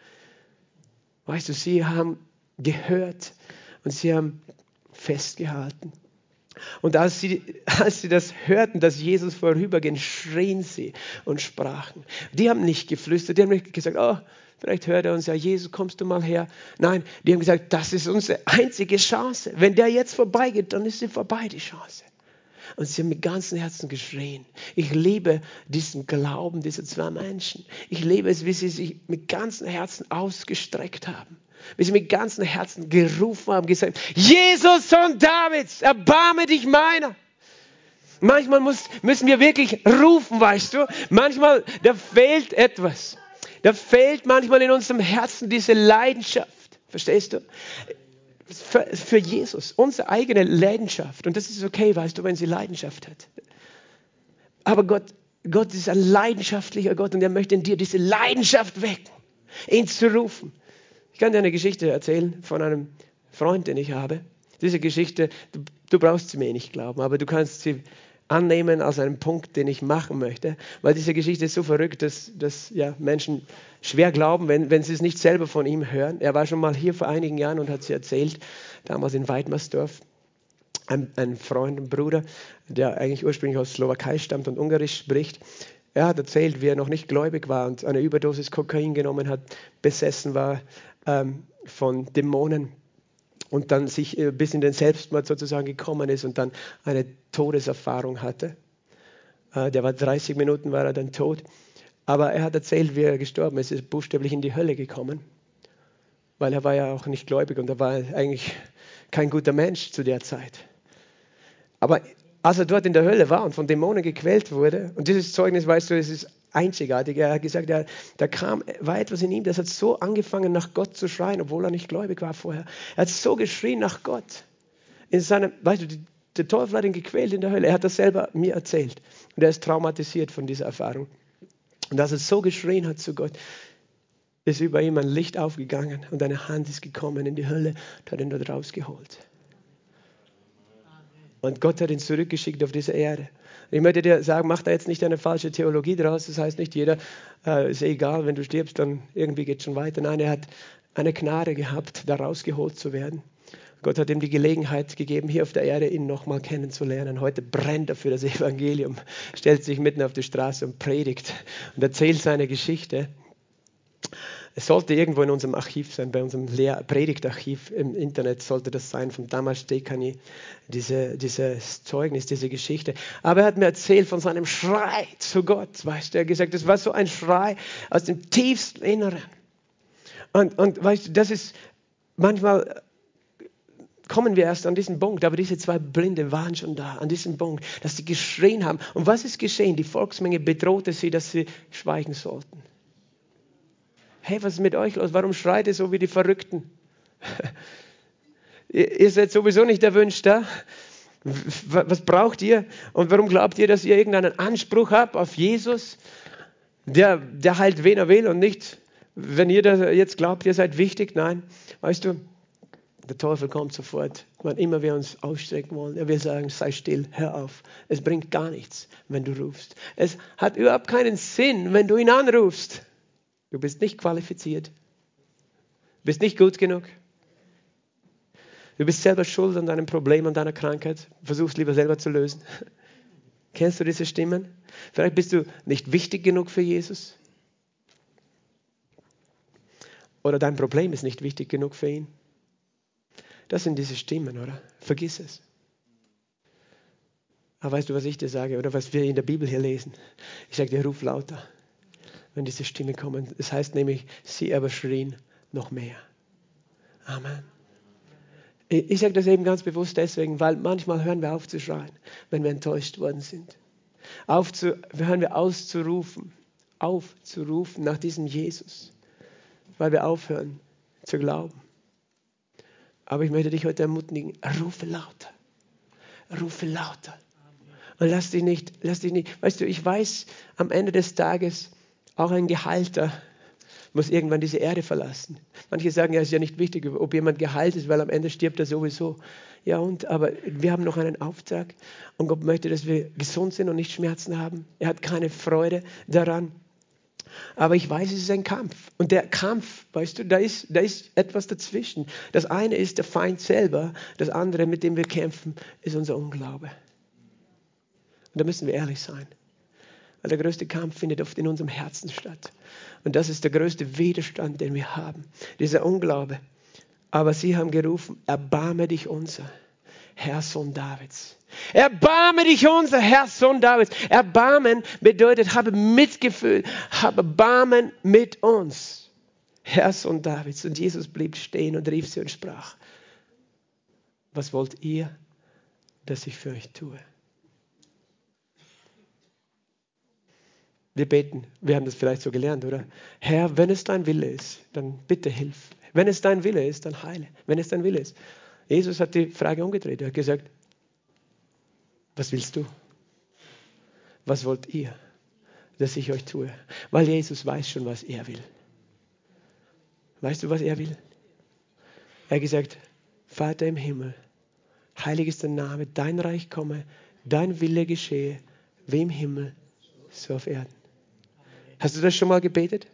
Weißt du, sie haben gehört und sie haben festgehalten. Und als sie, als sie das hörten, dass Jesus vorüberging, schrien sie und sprachen. Die haben nicht geflüstert, die haben nicht gesagt, oh, vielleicht hört er uns ja, Jesus, kommst du mal her. Nein, die haben gesagt, das ist unsere einzige Chance. Wenn der jetzt vorbeigeht, dann ist sie vorbei, die Chance. Und sie haben mit ganzem Herzen geschrien. Ich liebe diesen Glauben dieser zwei Menschen. Ich liebe es, wie sie sich mit ganzem Herzen ausgestreckt haben wie sie mit ganzem Herzen gerufen haben, gesagt, Jesus Sohn Davids, erbarme dich meiner. Manchmal muss, müssen wir wirklich rufen, weißt du. Manchmal, da fehlt etwas. Da fehlt manchmal in unserem Herzen diese Leidenschaft. Verstehst du? Für, für Jesus, unsere eigene Leidenschaft. Und das ist okay, weißt du, wenn sie Leidenschaft hat. Aber Gott, Gott ist ein leidenschaftlicher Gott und er möchte in dir diese Leidenschaft wecken, ihn zu rufen. Ich kann dir eine Geschichte erzählen von einem Freund, den ich habe. Diese Geschichte, du, du brauchst sie mir nicht glauben, aber du kannst sie annehmen als einen Punkt, den ich machen möchte, weil diese Geschichte ist so verrückt, dass, dass ja, Menschen schwer glauben, wenn, wenn sie es nicht selber von ihm hören. Er war schon mal hier vor einigen Jahren und hat sie erzählt, damals in Weidmersdorf. Ein, ein Freund, ein Bruder, der eigentlich ursprünglich aus Slowakei stammt und Ungarisch spricht, er hat erzählt, wie er noch nicht gläubig war und eine Überdosis Kokain genommen hat, besessen war ähm, von Dämonen und dann sich äh, bis in den Selbstmord sozusagen gekommen ist und dann eine Todeserfahrung hatte. Äh, der war 30 Minuten, war er dann tot. Aber er hat erzählt, wie er gestorben ist. Er ist buchstäblich in die Hölle gekommen, weil er war ja auch nicht gläubig und er war eigentlich kein guter Mensch zu der Zeit. Aber als er dort in der Hölle war und von Dämonen gequält wurde, und dieses Zeugnis, weißt du, es ist einzigartig. Er hat gesagt, er, da kam, war etwas in ihm, das hat so angefangen, nach Gott zu schreien, obwohl er nicht gläubig war vorher. Er hat so geschrien nach Gott. In seinem, weißt du, der Teufel hat ihn gequält in der Hölle. Er hat das selber mir erzählt. Und er ist traumatisiert von dieser Erfahrung. Und als er so geschrien hat zu Gott, ist über ihm ein Licht aufgegangen und eine Hand ist gekommen in die Hölle und hat ihn dort rausgeholt. Und Gott hat ihn zurückgeschickt auf diese Erde. Ich möchte dir sagen, mach da jetzt nicht eine falsche Theologie draus. Das heißt nicht, jeder äh, ist egal, wenn du stirbst, dann irgendwie geht es schon weiter. Nein, er hat eine Gnade gehabt, da rausgeholt zu werden. Gott hat ihm die Gelegenheit gegeben, hier auf der Erde ihn nochmal kennenzulernen. Heute brennt er für das Evangelium, stellt sich mitten auf die Straße und predigt und erzählt seine Geschichte. Es sollte irgendwo in unserem Archiv sein, bei unserem Lehr Predigtarchiv im Internet sollte das sein, von damals Dekani, diese, dieses Zeugnis, diese Geschichte. Aber er hat mir erzählt von seinem Schrei zu Gott, weißt du, er hat gesagt, das war so ein Schrei aus dem tiefsten Inneren. Und, und weißt du, das ist manchmal kommen wir erst an diesen Punkt, aber diese zwei Blinde waren schon da, an diesem Punkt, dass sie geschrien haben. Und was ist geschehen? Die Volksmenge bedrohte sie, dass sie schweigen sollten hey, was ist mit euch los? Warum schreit ihr so wie die Verrückten? ihr seid sowieso nicht erwünscht Was braucht ihr? Und warum glaubt ihr, dass ihr irgendeinen Anspruch habt auf Jesus, der, der halt wen er will und nicht, wenn ihr das jetzt glaubt, ihr seid wichtig? Nein, weißt du, der Teufel kommt sofort, wann immer wir uns ausstrecken wollen. Er will sagen, sei still, hör auf. Es bringt gar nichts, wenn du rufst. Es hat überhaupt keinen Sinn, wenn du ihn anrufst. Du bist nicht qualifiziert. Du bist nicht gut genug. Du bist selber schuld an deinem Problem, an deiner Krankheit. Versuchst lieber selber zu lösen. Kennst du diese Stimmen? Vielleicht bist du nicht wichtig genug für Jesus. Oder dein Problem ist nicht wichtig genug für ihn. Das sind diese Stimmen, oder? Vergiss es. Aber weißt du, was ich dir sage, oder was wir in der Bibel hier lesen? Ich sage dir, ruf lauter wenn diese Stimme kommen. Es heißt nämlich, sie aber schrien noch mehr. Amen. Ich sage das eben ganz bewusst deswegen, weil manchmal hören wir auf zu schreien, wenn wir enttäuscht worden sind. Aufzu, hören wir auszurufen, aufzurufen nach diesem Jesus, weil wir aufhören zu glauben. Aber ich möchte dich heute ermutigen, rufe lauter, rufe lauter. Und lass dich nicht, lass dich nicht, weißt du, ich weiß, am Ende des Tages auch ein Gehalter muss irgendwann diese Erde verlassen. Manche sagen, ja, es ist ja nicht wichtig, ob jemand geheilt ist, weil am Ende stirbt er sowieso. Ja, und, aber wir haben noch einen Auftrag und Gott möchte, dass wir gesund sind und nicht Schmerzen haben. Er hat keine Freude daran. Aber ich weiß, es ist ein Kampf. Und der Kampf, weißt du, da ist, da ist etwas dazwischen. Das eine ist der Feind selber, das andere, mit dem wir kämpfen, ist unser Unglaube. Und da müssen wir ehrlich sein. Weil der größte Kampf findet oft in unserem Herzen statt. Und das ist der größte Widerstand, den wir haben. Dieser Unglaube. Aber sie haben gerufen, erbarme dich unser, Herr Sohn Davids. Erbarme dich unser, Herr Sohn Davids. Erbarmen bedeutet, habe Mitgefühl, habe Barmen mit uns. Herr Sohn Davids. Und Jesus blieb stehen und rief sie und sprach, was wollt ihr, dass ich für euch tue? Wir beten, wir haben das vielleicht so gelernt, oder? Herr, wenn es dein Wille ist, dann bitte hilf. Wenn es dein Wille ist, dann heile. Wenn es dein Wille ist. Jesus hat die Frage umgedreht. Er hat gesagt, was willst du? Was wollt ihr, dass ich euch tue? Weil Jesus weiß schon, was er will. Weißt du, was er will? Er hat gesagt, Vater im Himmel, heilig ist dein Name, dein Reich komme, dein Wille geschehe, wie im Himmel, so auf Erden. Hast du das schon mal gebetet?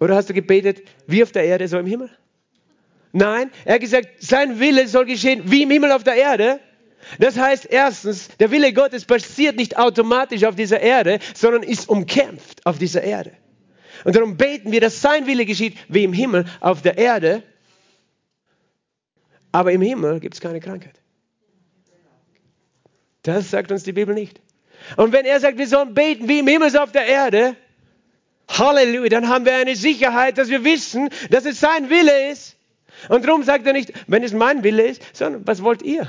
Oder hast du gebetet, wie auf der Erde, so im Himmel? Nein, er hat gesagt, sein Wille soll geschehen, wie im Himmel auf der Erde. Das heißt erstens, der Wille Gottes passiert nicht automatisch auf dieser Erde, sondern ist umkämpft auf dieser Erde. Und darum beten wir, dass sein Wille geschieht, wie im Himmel auf der Erde. Aber im Himmel gibt es keine Krankheit. Das sagt uns die Bibel nicht. Und wenn er sagt, wir sollen beten wie im Himmel auf der Erde, Halleluja, dann haben wir eine Sicherheit, dass wir wissen, dass es sein Wille ist. Und darum sagt er nicht, wenn es mein Wille ist, sondern was wollt ihr?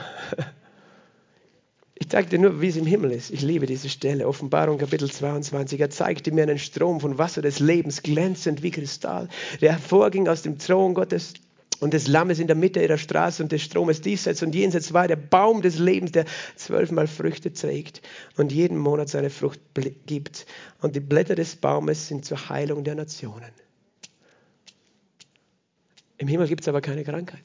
Ich zeige dir nur, wie es im Himmel ist. Ich liebe diese Stelle. Offenbarung Kapitel 22. Er zeigte mir einen Strom von Wasser des Lebens, glänzend wie Kristall, der hervorging aus dem Thron Gottes und des Lammes in der Mitte ihrer Straße und des Stromes diesseits und jenseits war der Baum des Lebens, der zwölfmal Früchte trägt und jeden Monat seine Frucht gibt. Und die Blätter des Baumes sind zur Heilung der Nationen. Im Himmel gibt es aber keine Krankheit,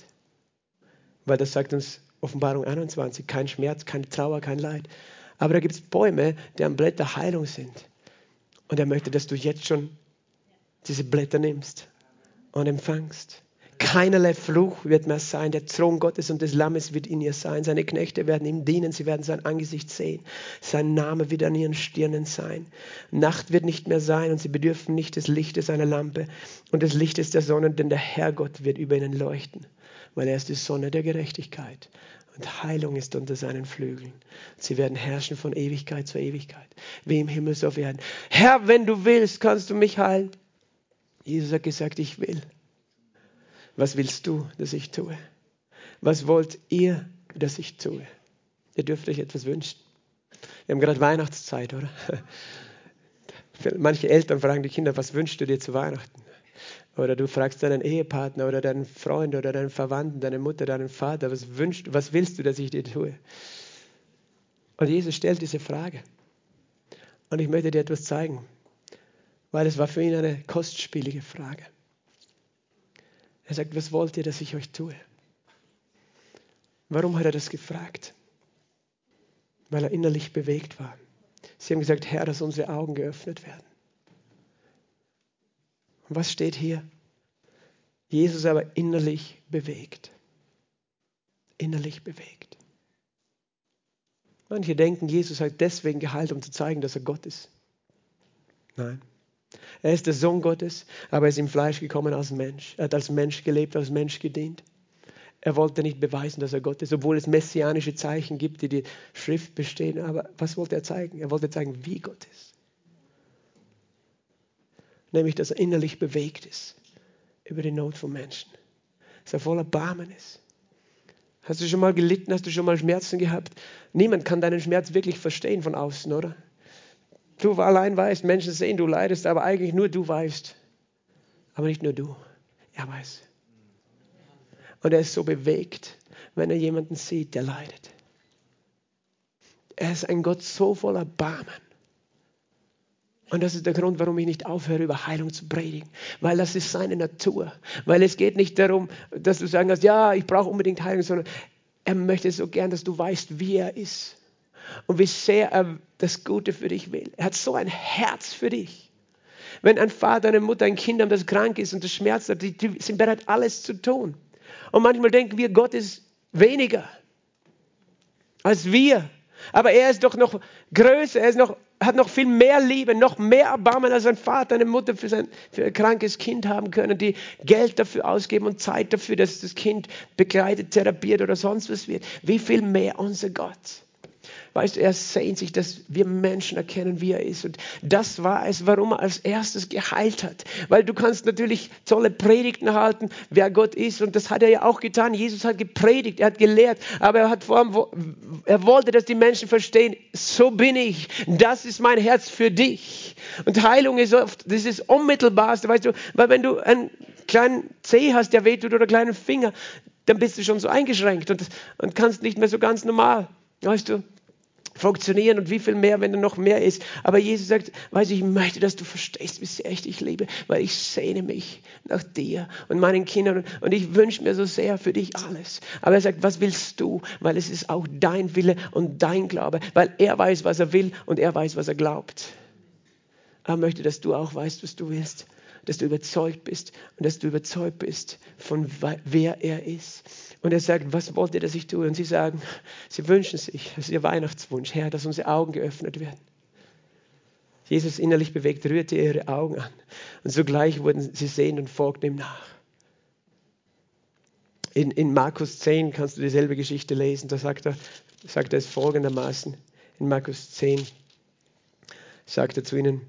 weil das sagt uns Offenbarung 21, kein Schmerz, keine Trauer, kein Leid. Aber da gibt es Bäume, deren Blätter Heilung sind. Und er möchte, dass du jetzt schon diese Blätter nimmst und empfangst. Keinerlei Fluch wird mehr sein. Der Thron Gottes und des Lammes wird in ihr sein. Seine Knechte werden ihm dienen. Sie werden sein Angesicht sehen. Sein Name wird an ihren Stirnen sein. Nacht wird nicht mehr sein und sie bedürfen nicht des Lichtes einer Lampe und des Lichtes der Sonne, denn der Herrgott wird über ihnen leuchten, weil er ist die Sonne der Gerechtigkeit und Heilung ist unter seinen Flügeln. Sie werden herrschen von Ewigkeit zu Ewigkeit, wie im Himmel so werden. Herr, wenn du willst, kannst du mich heilen. Jesus hat gesagt, ich will. Was willst du, dass ich tue? Was wollt ihr, dass ich tue? Ihr dürft euch etwas wünschen. Wir haben gerade Weihnachtszeit, oder? Manche Eltern fragen die Kinder, was wünschst du dir zu Weihnachten? Oder du fragst deinen Ehepartner oder deinen Freund oder deinen Verwandten, deine Mutter, deinen Vater, was, wünschst, was willst du, dass ich dir tue? Und Jesus stellt diese Frage. Und ich möchte dir etwas zeigen, weil es war für ihn eine kostspielige Frage. Er sagt, was wollt ihr, dass ich euch tue? Warum hat er das gefragt? Weil er innerlich bewegt war. Sie haben gesagt, Herr, dass unsere Augen geöffnet werden. Und was steht hier? Jesus aber innerlich bewegt. Innerlich bewegt. Manche denken, Jesus hat deswegen geheilt, um zu zeigen, dass er Gott ist. Nein. Er ist der Sohn Gottes, aber er ist im Fleisch gekommen als Mensch. Er hat als Mensch gelebt, als Mensch gedient. Er wollte nicht beweisen, dass er Gott ist, obwohl es messianische Zeichen gibt, die die Schrift bestehen. Aber was wollte er zeigen? Er wollte zeigen, wie Gott ist nämlich dass er innerlich bewegt ist über die Not von Menschen, dass er voller Barmen ist. Hast du schon mal gelitten? Hast du schon mal Schmerzen gehabt? Niemand kann deinen Schmerz wirklich verstehen von außen, oder? Du allein weißt, Menschen sehen, du leidest, aber eigentlich nur du weißt. Aber nicht nur du, er weiß. Und er ist so bewegt, wenn er jemanden sieht, der leidet. Er ist ein Gott so voller Barmen. Und das ist der Grund, warum ich nicht aufhöre, über Heilung zu predigen. Weil das ist seine Natur. Weil es geht nicht darum, dass du sagen kannst, ja, ich brauche unbedingt Heilung, sondern er möchte so gern, dass du weißt, wie er ist. Und wie sehr er das Gute für dich will. Er hat so ein Herz für dich. Wenn ein Vater, eine Mutter, ein Kind haben, das krank ist und das schmerzt hat, die, die sind bereit, alles zu tun. Und manchmal denken wir, Gott ist weniger als wir. Aber er ist doch noch größer, er ist noch hat noch viel mehr Liebe, noch mehr Erbarmen als ein Vater, eine Mutter für sein für ein krankes Kind haben können, die Geld dafür ausgeben und Zeit dafür, dass das Kind begleitet, therapiert oder sonst was wird. Wie viel mehr unser Gott? Weißt du, er sehnt sich, dass wir Menschen erkennen, wie er ist. Und das war es, warum er als erstes geheilt hat. Weil du kannst natürlich tolle Predigten halten, wer Gott ist. Und das hat er ja auch getan. Jesus hat gepredigt, er hat gelehrt. Aber er hat vor allem, er wollte, dass die Menschen verstehen, so bin ich. Das ist mein Herz für dich. Und Heilung ist oft, das ist unmittelbarste, weißt du, weil wenn du einen kleinen Zeh hast, der wehtut oder einen kleinen Finger, dann bist du schon so eingeschränkt und, und kannst nicht mehr so ganz normal, weißt du, funktionieren und wie viel mehr, wenn er noch mehr ist. Aber Jesus sagt, weiß ich möchte, dass du verstehst, wie sehr ich dich liebe, weil ich sehne mich nach dir und meinen Kindern und ich wünsche mir so sehr für dich alles. Aber er sagt, was willst du? Weil es ist auch dein Wille und dein Glaube, weil er weiß, was er will und er weiß, was er glaubt. Er möchte, dass du auch weißt, was du willst, dass du überzeugt bist und dass du überzeugt bist von wer er ist. Und er sagt, was wollt ihr, dass ich tue? Und sie sagen, sie wünschen sich, das ist ihr Weihnachtswunsch, Herr, dass unsere Augen geöffnet werden. Jesus innerlich bewegt, rührte ihre Augen an. Und sogleich wurden sie sehen und folgten ihm nach. In, in Markus 10 kannst du dieselbe Geschichte lesen. Da sagt er, sagt er es folgendermaßen. In Markus 10 sagt er zu ihnen,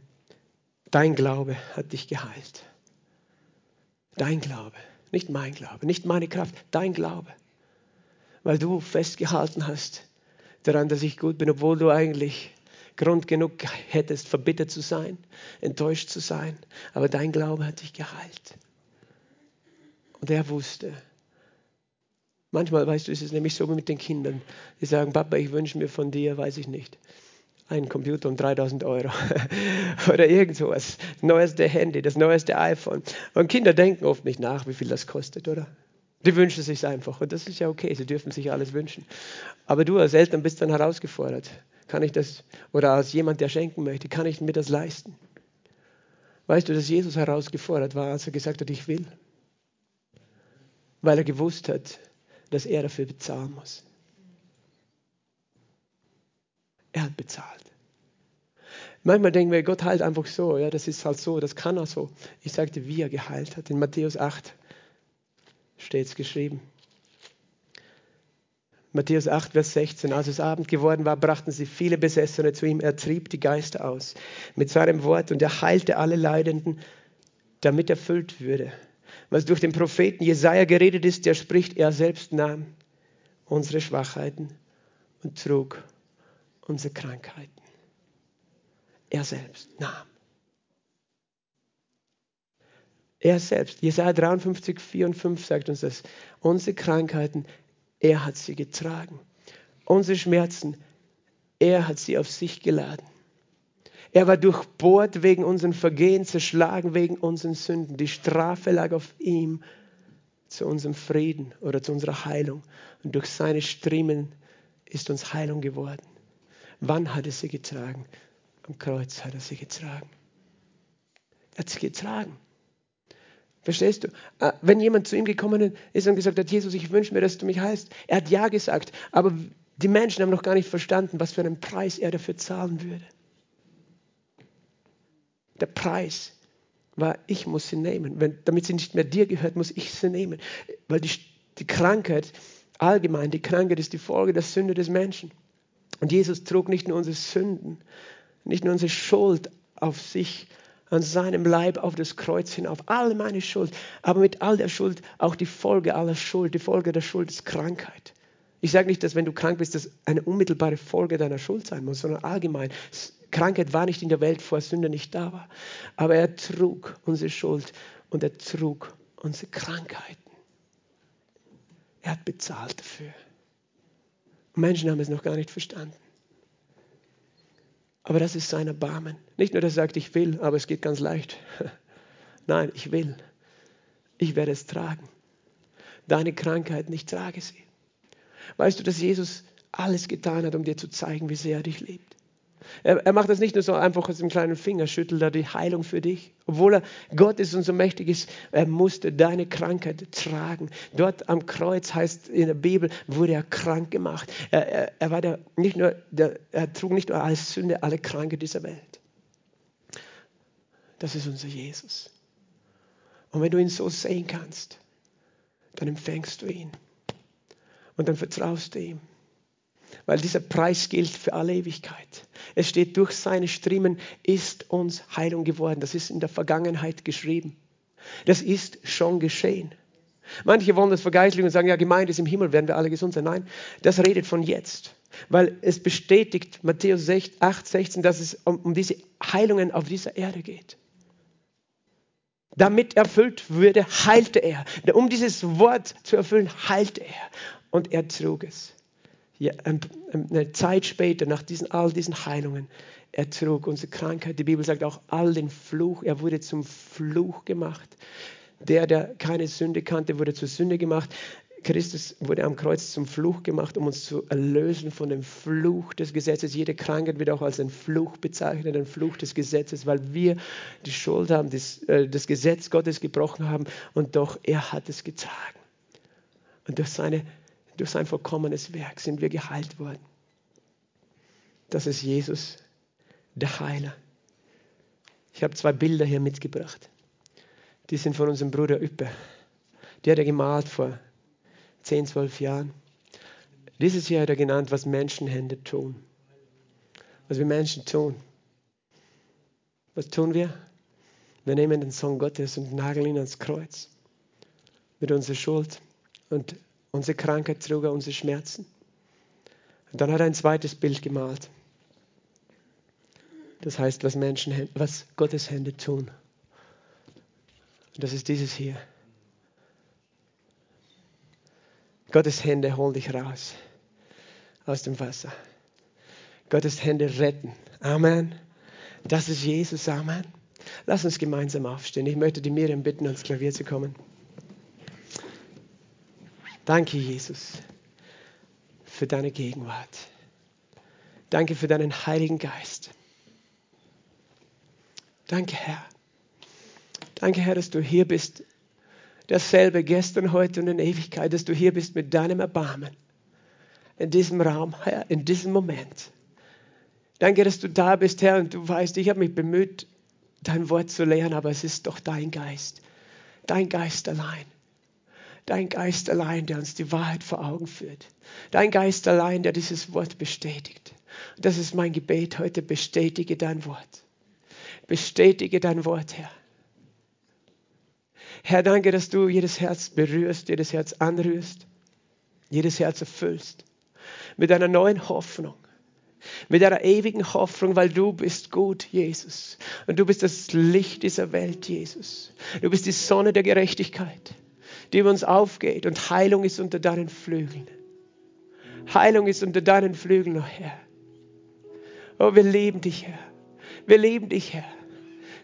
dein Glaube hat dich geheilt. Dein Glaube. Nicht mein Glaube, nicht meine Kraft, dein Glaube. Weil du festgehalten hast daran, dass ich gut bin, obwohl du eigentlich Grund genug hättest, verbittert zu sein, enttäuscht zu sein. Aber dein Glaube hat dich geheilt. Und er wusste. Manchmal, weißt du, ist es nämlich so mit den Kindern. Die sagen, Papa, ich wünsche mir von dir, weiß ich nicht, einen Computer um 3000 Euro oder irgend sowas. Neueste Handy, das neueste iPhone. Und Kinder denken oft nicht nach, wie viel das kostet, oder? Die wünschen sich einfach und das ist ja okay, sie dürfen sich alles wünschen. Aber du als Eltern bist dann herausgefordert. Kann ich das, oder als jemand, der schenken möchte, kann ich mir das leisten? Weißt du, dass Jesus herausgefordert war, als er gesagt hat, ich will? Weil er gewusst hat, dass er dafür bezahlen muss. Er hat bezahlt. Manchmal denken wir, Gott heilt einfach so. Ja, das ist halt so, das kann er so. Ich sagte, wie er geheilt hat. In Matthäus 8 steht es geschrieben. Matthäus 8, Vers 16. Als es Abend geworden war, brachten sie viele Besessene zu ihm. Er trieb die Geister aus mit seinem Wort und er heilte alle Leidenden, damit erfüllt würde. Was durch den Propheten Jesaja geredet ist, der spricht, er selbst nahm unsere Schwachheiten und trug unsere Krankheiten. Er selbst nahm. Er selbst, Jesaja 53, 4 und 5 sagt uns das. Unsere Krankheiten, er hat sie getragen. Unsere Schmerzen, er hat sie auf sich geladen. Er war durchbohrt wegen unseren Vergehen, zerschlagen wegen unseren Sünden. Die Strafe lag auf ihm zu unserem Frieden oder zu unserer Heilung. Und durch seine Striemen ist uns Heilung geworden. Wann hat er sie getragen? Am Kreuz hat er sie getragen. Er hat sie getragen. Verstehst du? Äh, wenn jemand zu ihm gekommen ist und gesagt hat, Jesus, ich wünsche mir, dass du mich heilst, er hat ja gesagt, aber die Menschen haben noch gar nicht verstanden, was für einen Preis er dafür zahlen würde. Der Preis war, ich muss sie nehmen. Wenn, damit sie nicht mehr dir gehört, muss ich sie nehmen. Weil die, die Krankheit, allgemein, die Krankheit ist die Folge der Sünde des Menschen. Und Jesus trug nicht nur unsere Sünden, nicht nur unsere Schuld auf sich, an seinem Leib auf das Kreuz hinauf, alle meine Schuld, aber mit all der Schuld auch die Folge aller Schuld. Die Folge der Schuld ist Krankheit. Ich sage nicht, dass wenn du krank bist, das eine unmittelbare Folge deiner Schuld sein muss, sondern allgemein. Krankheit war nicht in der Welt, vor Sünde nicht da war. Aber er trug unsere Schuld und er trug unsere Krankheiten. Er hat bezahlt dafür. Menschen haben es noch gar nicht verstanden. Aber das ist sein Erbarmen. Nicht nur, dass er sagt, ich will, aber es geht ganz leicht. Nein, ich will. Ich werde es tragen. Deine Krankheit, ich trage sie. Weißt du, dass Jesus alles getan hat, um dir zu zeigen, wie sehr er dich liebt? Er, er, macht das nicht nur so einfach aus dem kleinen Finger, schüttelt er die Heilung für dich. Obwohl er Gott ist und so mächtig ist, er musste deine Krankheit tragen. Dort am Kreuz heißt in der Bibel, wurde er krank gemacht. Er, er, er war der, nicht nur, der, er trug nicht nur als Sünde alle Kranke dieser Welt. Das ist unser Jesus. Und wenn du ihn so sehen kannst, dann empfängst du ihn. Und dann vertraust du ihm. Weil dieser Preis gilt für alle Ewigkeit. Es steht, durch seine Striemen ist uns Heilung geworden. Das ist in der Vergangenheit geschrieben. Das ist schon geschehen. Manche wollen das vergeistlichen und sagen, ja, gemeint ist im Himmel, werden wir alle gesund sein. Nein, das redet von jetzt. Weil es bestätigt Matthäus 8, 16, dass es um, um diese Heilungen auf dieser Erde geht. Damit erfüllt würde, heilte er. Um dieses Wort zu erfüllen, heilte er. Und er trug es ja, eine Zeit später, nach diesen, all diesen Heilungen, er trug unsere Krankheit. Die Bibel sagt auch all den Fluch. Er wurde zum Fluch gemacht. Der, der keine Sünde kannte, wurde zur Sünde gemacht. Christus wurde am Kreuz zum Fluch gemacht, um uns zu erlösen von dem Fluch des Gesetzes. Jede Krankheit wird auch als ein Fluch bezeichnet, ein Fluch des Gesetzes, weil wir die Schuld haben, das, äh, das Gesetz Gottes gebrochen haben und doch er hat es getragen. Und durch, seine, durch sein vollkommenes Werk sind wir geheilt worden. Das ist Jesus, der Heiler. Ich habe zwei Bilder hier mitgebracht. Die sind von unserem Bruder Üppe. Die hat er gemalt vor 10, 12 Jahren. Dieses Jahr hat er genannt, was Menschenhände tun. Was wir Menschen tun. Was tun wir? Wir nehmen den Sohn Gottes und nageln ihn ans Kreuz. Mit unserer Schuld und unsere Krankheit trug er, unsere Schmerzen. Und dann hat er ein zweites Bild gemalt. Das heißt, was Menschen, was Gottes Hände tun. Und das ist dieses hier. Gottes Hände holen dich raus aus dem Wasser. Gottes Hände retten. Amen. Das ist Jesus. Amen. Lass uns gemeinsam aufstehen. Ich möchte die Miriam bitten, ans Klavier zu kommen. Danke, Jesus, für deine Gegenwart. Danke für deinen Heiligen Geist. Danke, Herr. Danke, Herr, dass du hier bist dasselbe gestern, heute und in Ewigkeit, dass du hier bist mit deinem Erbarmen. In diesem Raum, Herr, in diesem Moment. Danke, dass du da bist, Herr, und du weißt, ich habe mich bemüht, dein Wort zu lehren, aber es ist doch dein Geist. Dein Geist allein. Dein Geist allein, der uns die Wahrheit vor Augen führt. Dein Geist allein, der dieses Wort bestätigt. Und das ist mein Gebet heute. Bestätige dein Wort. Bestätige dein Wort, Herr. Herr, danke, dass du jedes Herz berührst, jedes Herz anrührst, jedes Herz erfüllst mit einer neuen Hoffnung, mit einer ewigen Hoffnung, weil du bist gut, Jesus. Und du bist das Licht dieser Welt, Jesus. Du bist die Sonne der Gerechtigkeit, die über uns aufgeht und Heilung ist unter deinen Flügeln. Heilung ist unter deinen Flügeln, oh Herr. Oh, wir lieben dich, Herr. Wir lieben dich, Herr.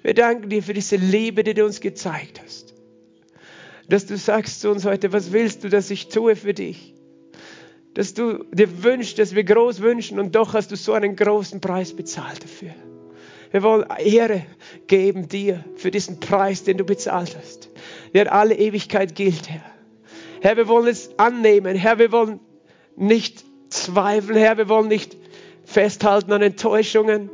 Wir danken dir für diese Liebe, die du uns gezeigt hast dass du sagst zu uns heute, was willst du, dass ich tue für dich? Dass du dir wünschst, dass wir groß wünschen und doch hast du so einen großen Preis bezahlt dafür. Wir wollen Ehre geben dir für diesen Preis, den du bezahlt hast, der alle Ewigkeit gilt, Herr. Herr, wir wollen es annehmen. Herr, wir wollen nicht zweifeln. Herr, wir wollen nicht festhalten an Enttäuschungen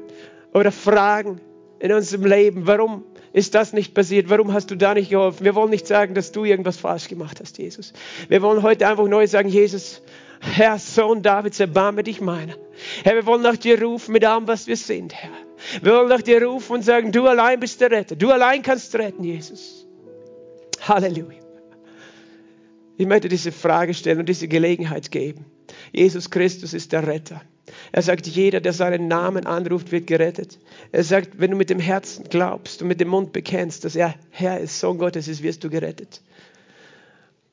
oder Fragen in unserem Leben. Warum ist das nicht passiert? Warum hast du da nicht geholfen? Wir wollen nicht sagen, dass du irgendwas falsch gemacht hast, Jesus. Wir wollen heute einfach neu sagen, Jesus, Herr, Sohn Davids, erbarme dich meiner. Herr, wir wollen nach dir rufen mit allem, was wir sind, Herr. Wir wollen nach dir rufen und sagen, du allein bist der Retter. Du allein kannst retten, Jesus. Halleluja. Ich möchte diese Frage stellen und diese Gelegenheit geben. Jesus Christus ist der Retter. Er sagt, jeder, der seinen Namen anruft, wird gerettet. Er sagt, wenn du mit dem Herzen glaubst und mit dem Mund bekennst, dass er Herr ist, Sohn Gottes ist, wirst du gerettet.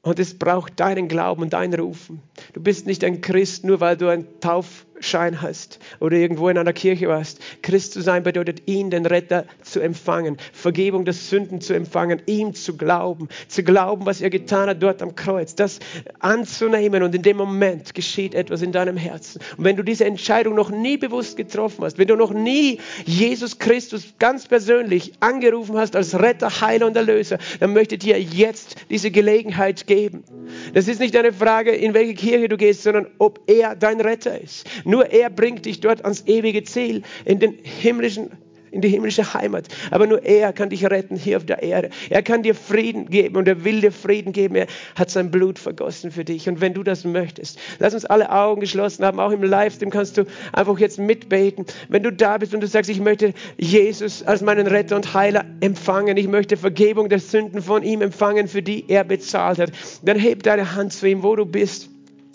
Und es braucht deinen Glauben und dein Rufen. Du bist nicht ein Christ, nur weil du ein Tauf Schein hast oder irgendwo in einer Kirche warst. Christ zu sein bedeutet, ihn, den Retter, zu empfangen, Vergebung der Sünden zu empfangen, ihm zu glauben, zu glauben, was er getan hat dort am Kreuz, das anzunehmen und in dem Moment geschieht etwas in deinem Herzen. Und wenn du diese Entscheidung noch nie bewusst getroffen hast, wenn du noch nie Jesus Christus ganz persönlich angerufen hast als Retter, Heiler und Erlöser, dann möchte ich dir jetzt diese Gelegenheit geben. Das ist nicht eine Frage, in welche Kirche du gehst, sondern ob er dein Retter ist. Nur er bringt dich dort ans ewige Ziel, in den himmlischen in die himmlische Heimat. Aber nur er kann dich retten hier auf der Erde. Er kann dir Frieden geben und er will dir Frieden geben. Er hat sein Blut vergossen für dich. Und wenn du das möchtest, lass uns alle Augen geschlossen haben. Auch im Livestream kannst du einfach jetzt mitbeten. Wenn du da bist und du sagst, ich möchte Jesus als meinen Retter und Heiler empfangen. Ich möchte Vergebung der Sünden von ihm empfangen, für die er bezahlt hat. Dann heb deine Hand zu ihm, wo du bist.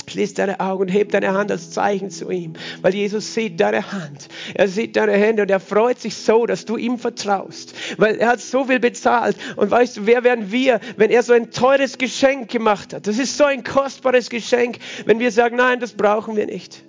Schließ deine Augen und heb deine Hand als Zeichen zu ihm, weil Jesus sieht deine Hand. Er sieht deine Hände und er freut sich so, dass du ihm vertraust, weil er hat so viel bezahlt. Und weißt du, wer wären wir, wenn er so ein teures Geschenk gemacht hat? Das ist so ein kostbares Geschenk, wenn wir sagen, nein, das brauchen wir nicht.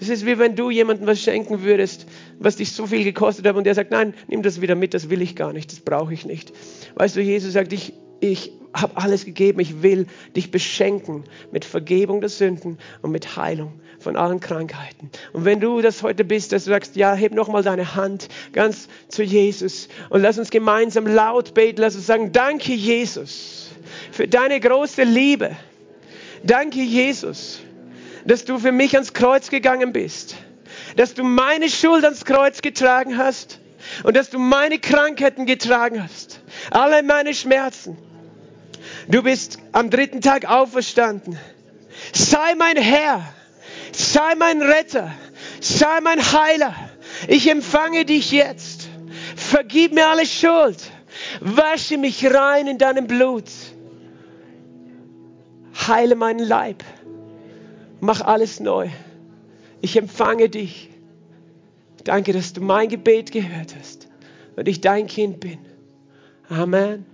Es ist wie wenn du jemandem was schenken würdest, was dich so viel gekostet hat und der sagt, nein, nimm das wieder mit, das will ich gar nicht, das brauche ich nicht. Weißt du, Jesus sagt, ich, ich habe alles gegeben, ich will dich beschenken mit Vergebung der Sünden und mit Heilung von allen Krankheiten. Und wenn du das heute bist, dass du sagst, ja, heb nochmal deine Hand ganz zu Jesus und lass uns gemeinsam laut beten, lass uns sagen, danke Jesus für deine große Liebe. Danke Jesus dass du für mich ans Kreuz gegangen bist, dass du meine Schuld ans Kreuz getragen hast und dass du meine Krankheiten getragen hast, alle meine Schmerzen. Du bist am dritten Tag auferstanden. Sei mein Herr, sei mein Retter, sei mein Heiler. Ich empfange dich jetzt. Vergib mir alle Schuld. Wasche mich rein in deinem Blut. Heile meinen Leib. Mach alles neu. Ich empfange dich. Danke, dass du mein Gebet gehört hast und ich dein Kind bin. Amen.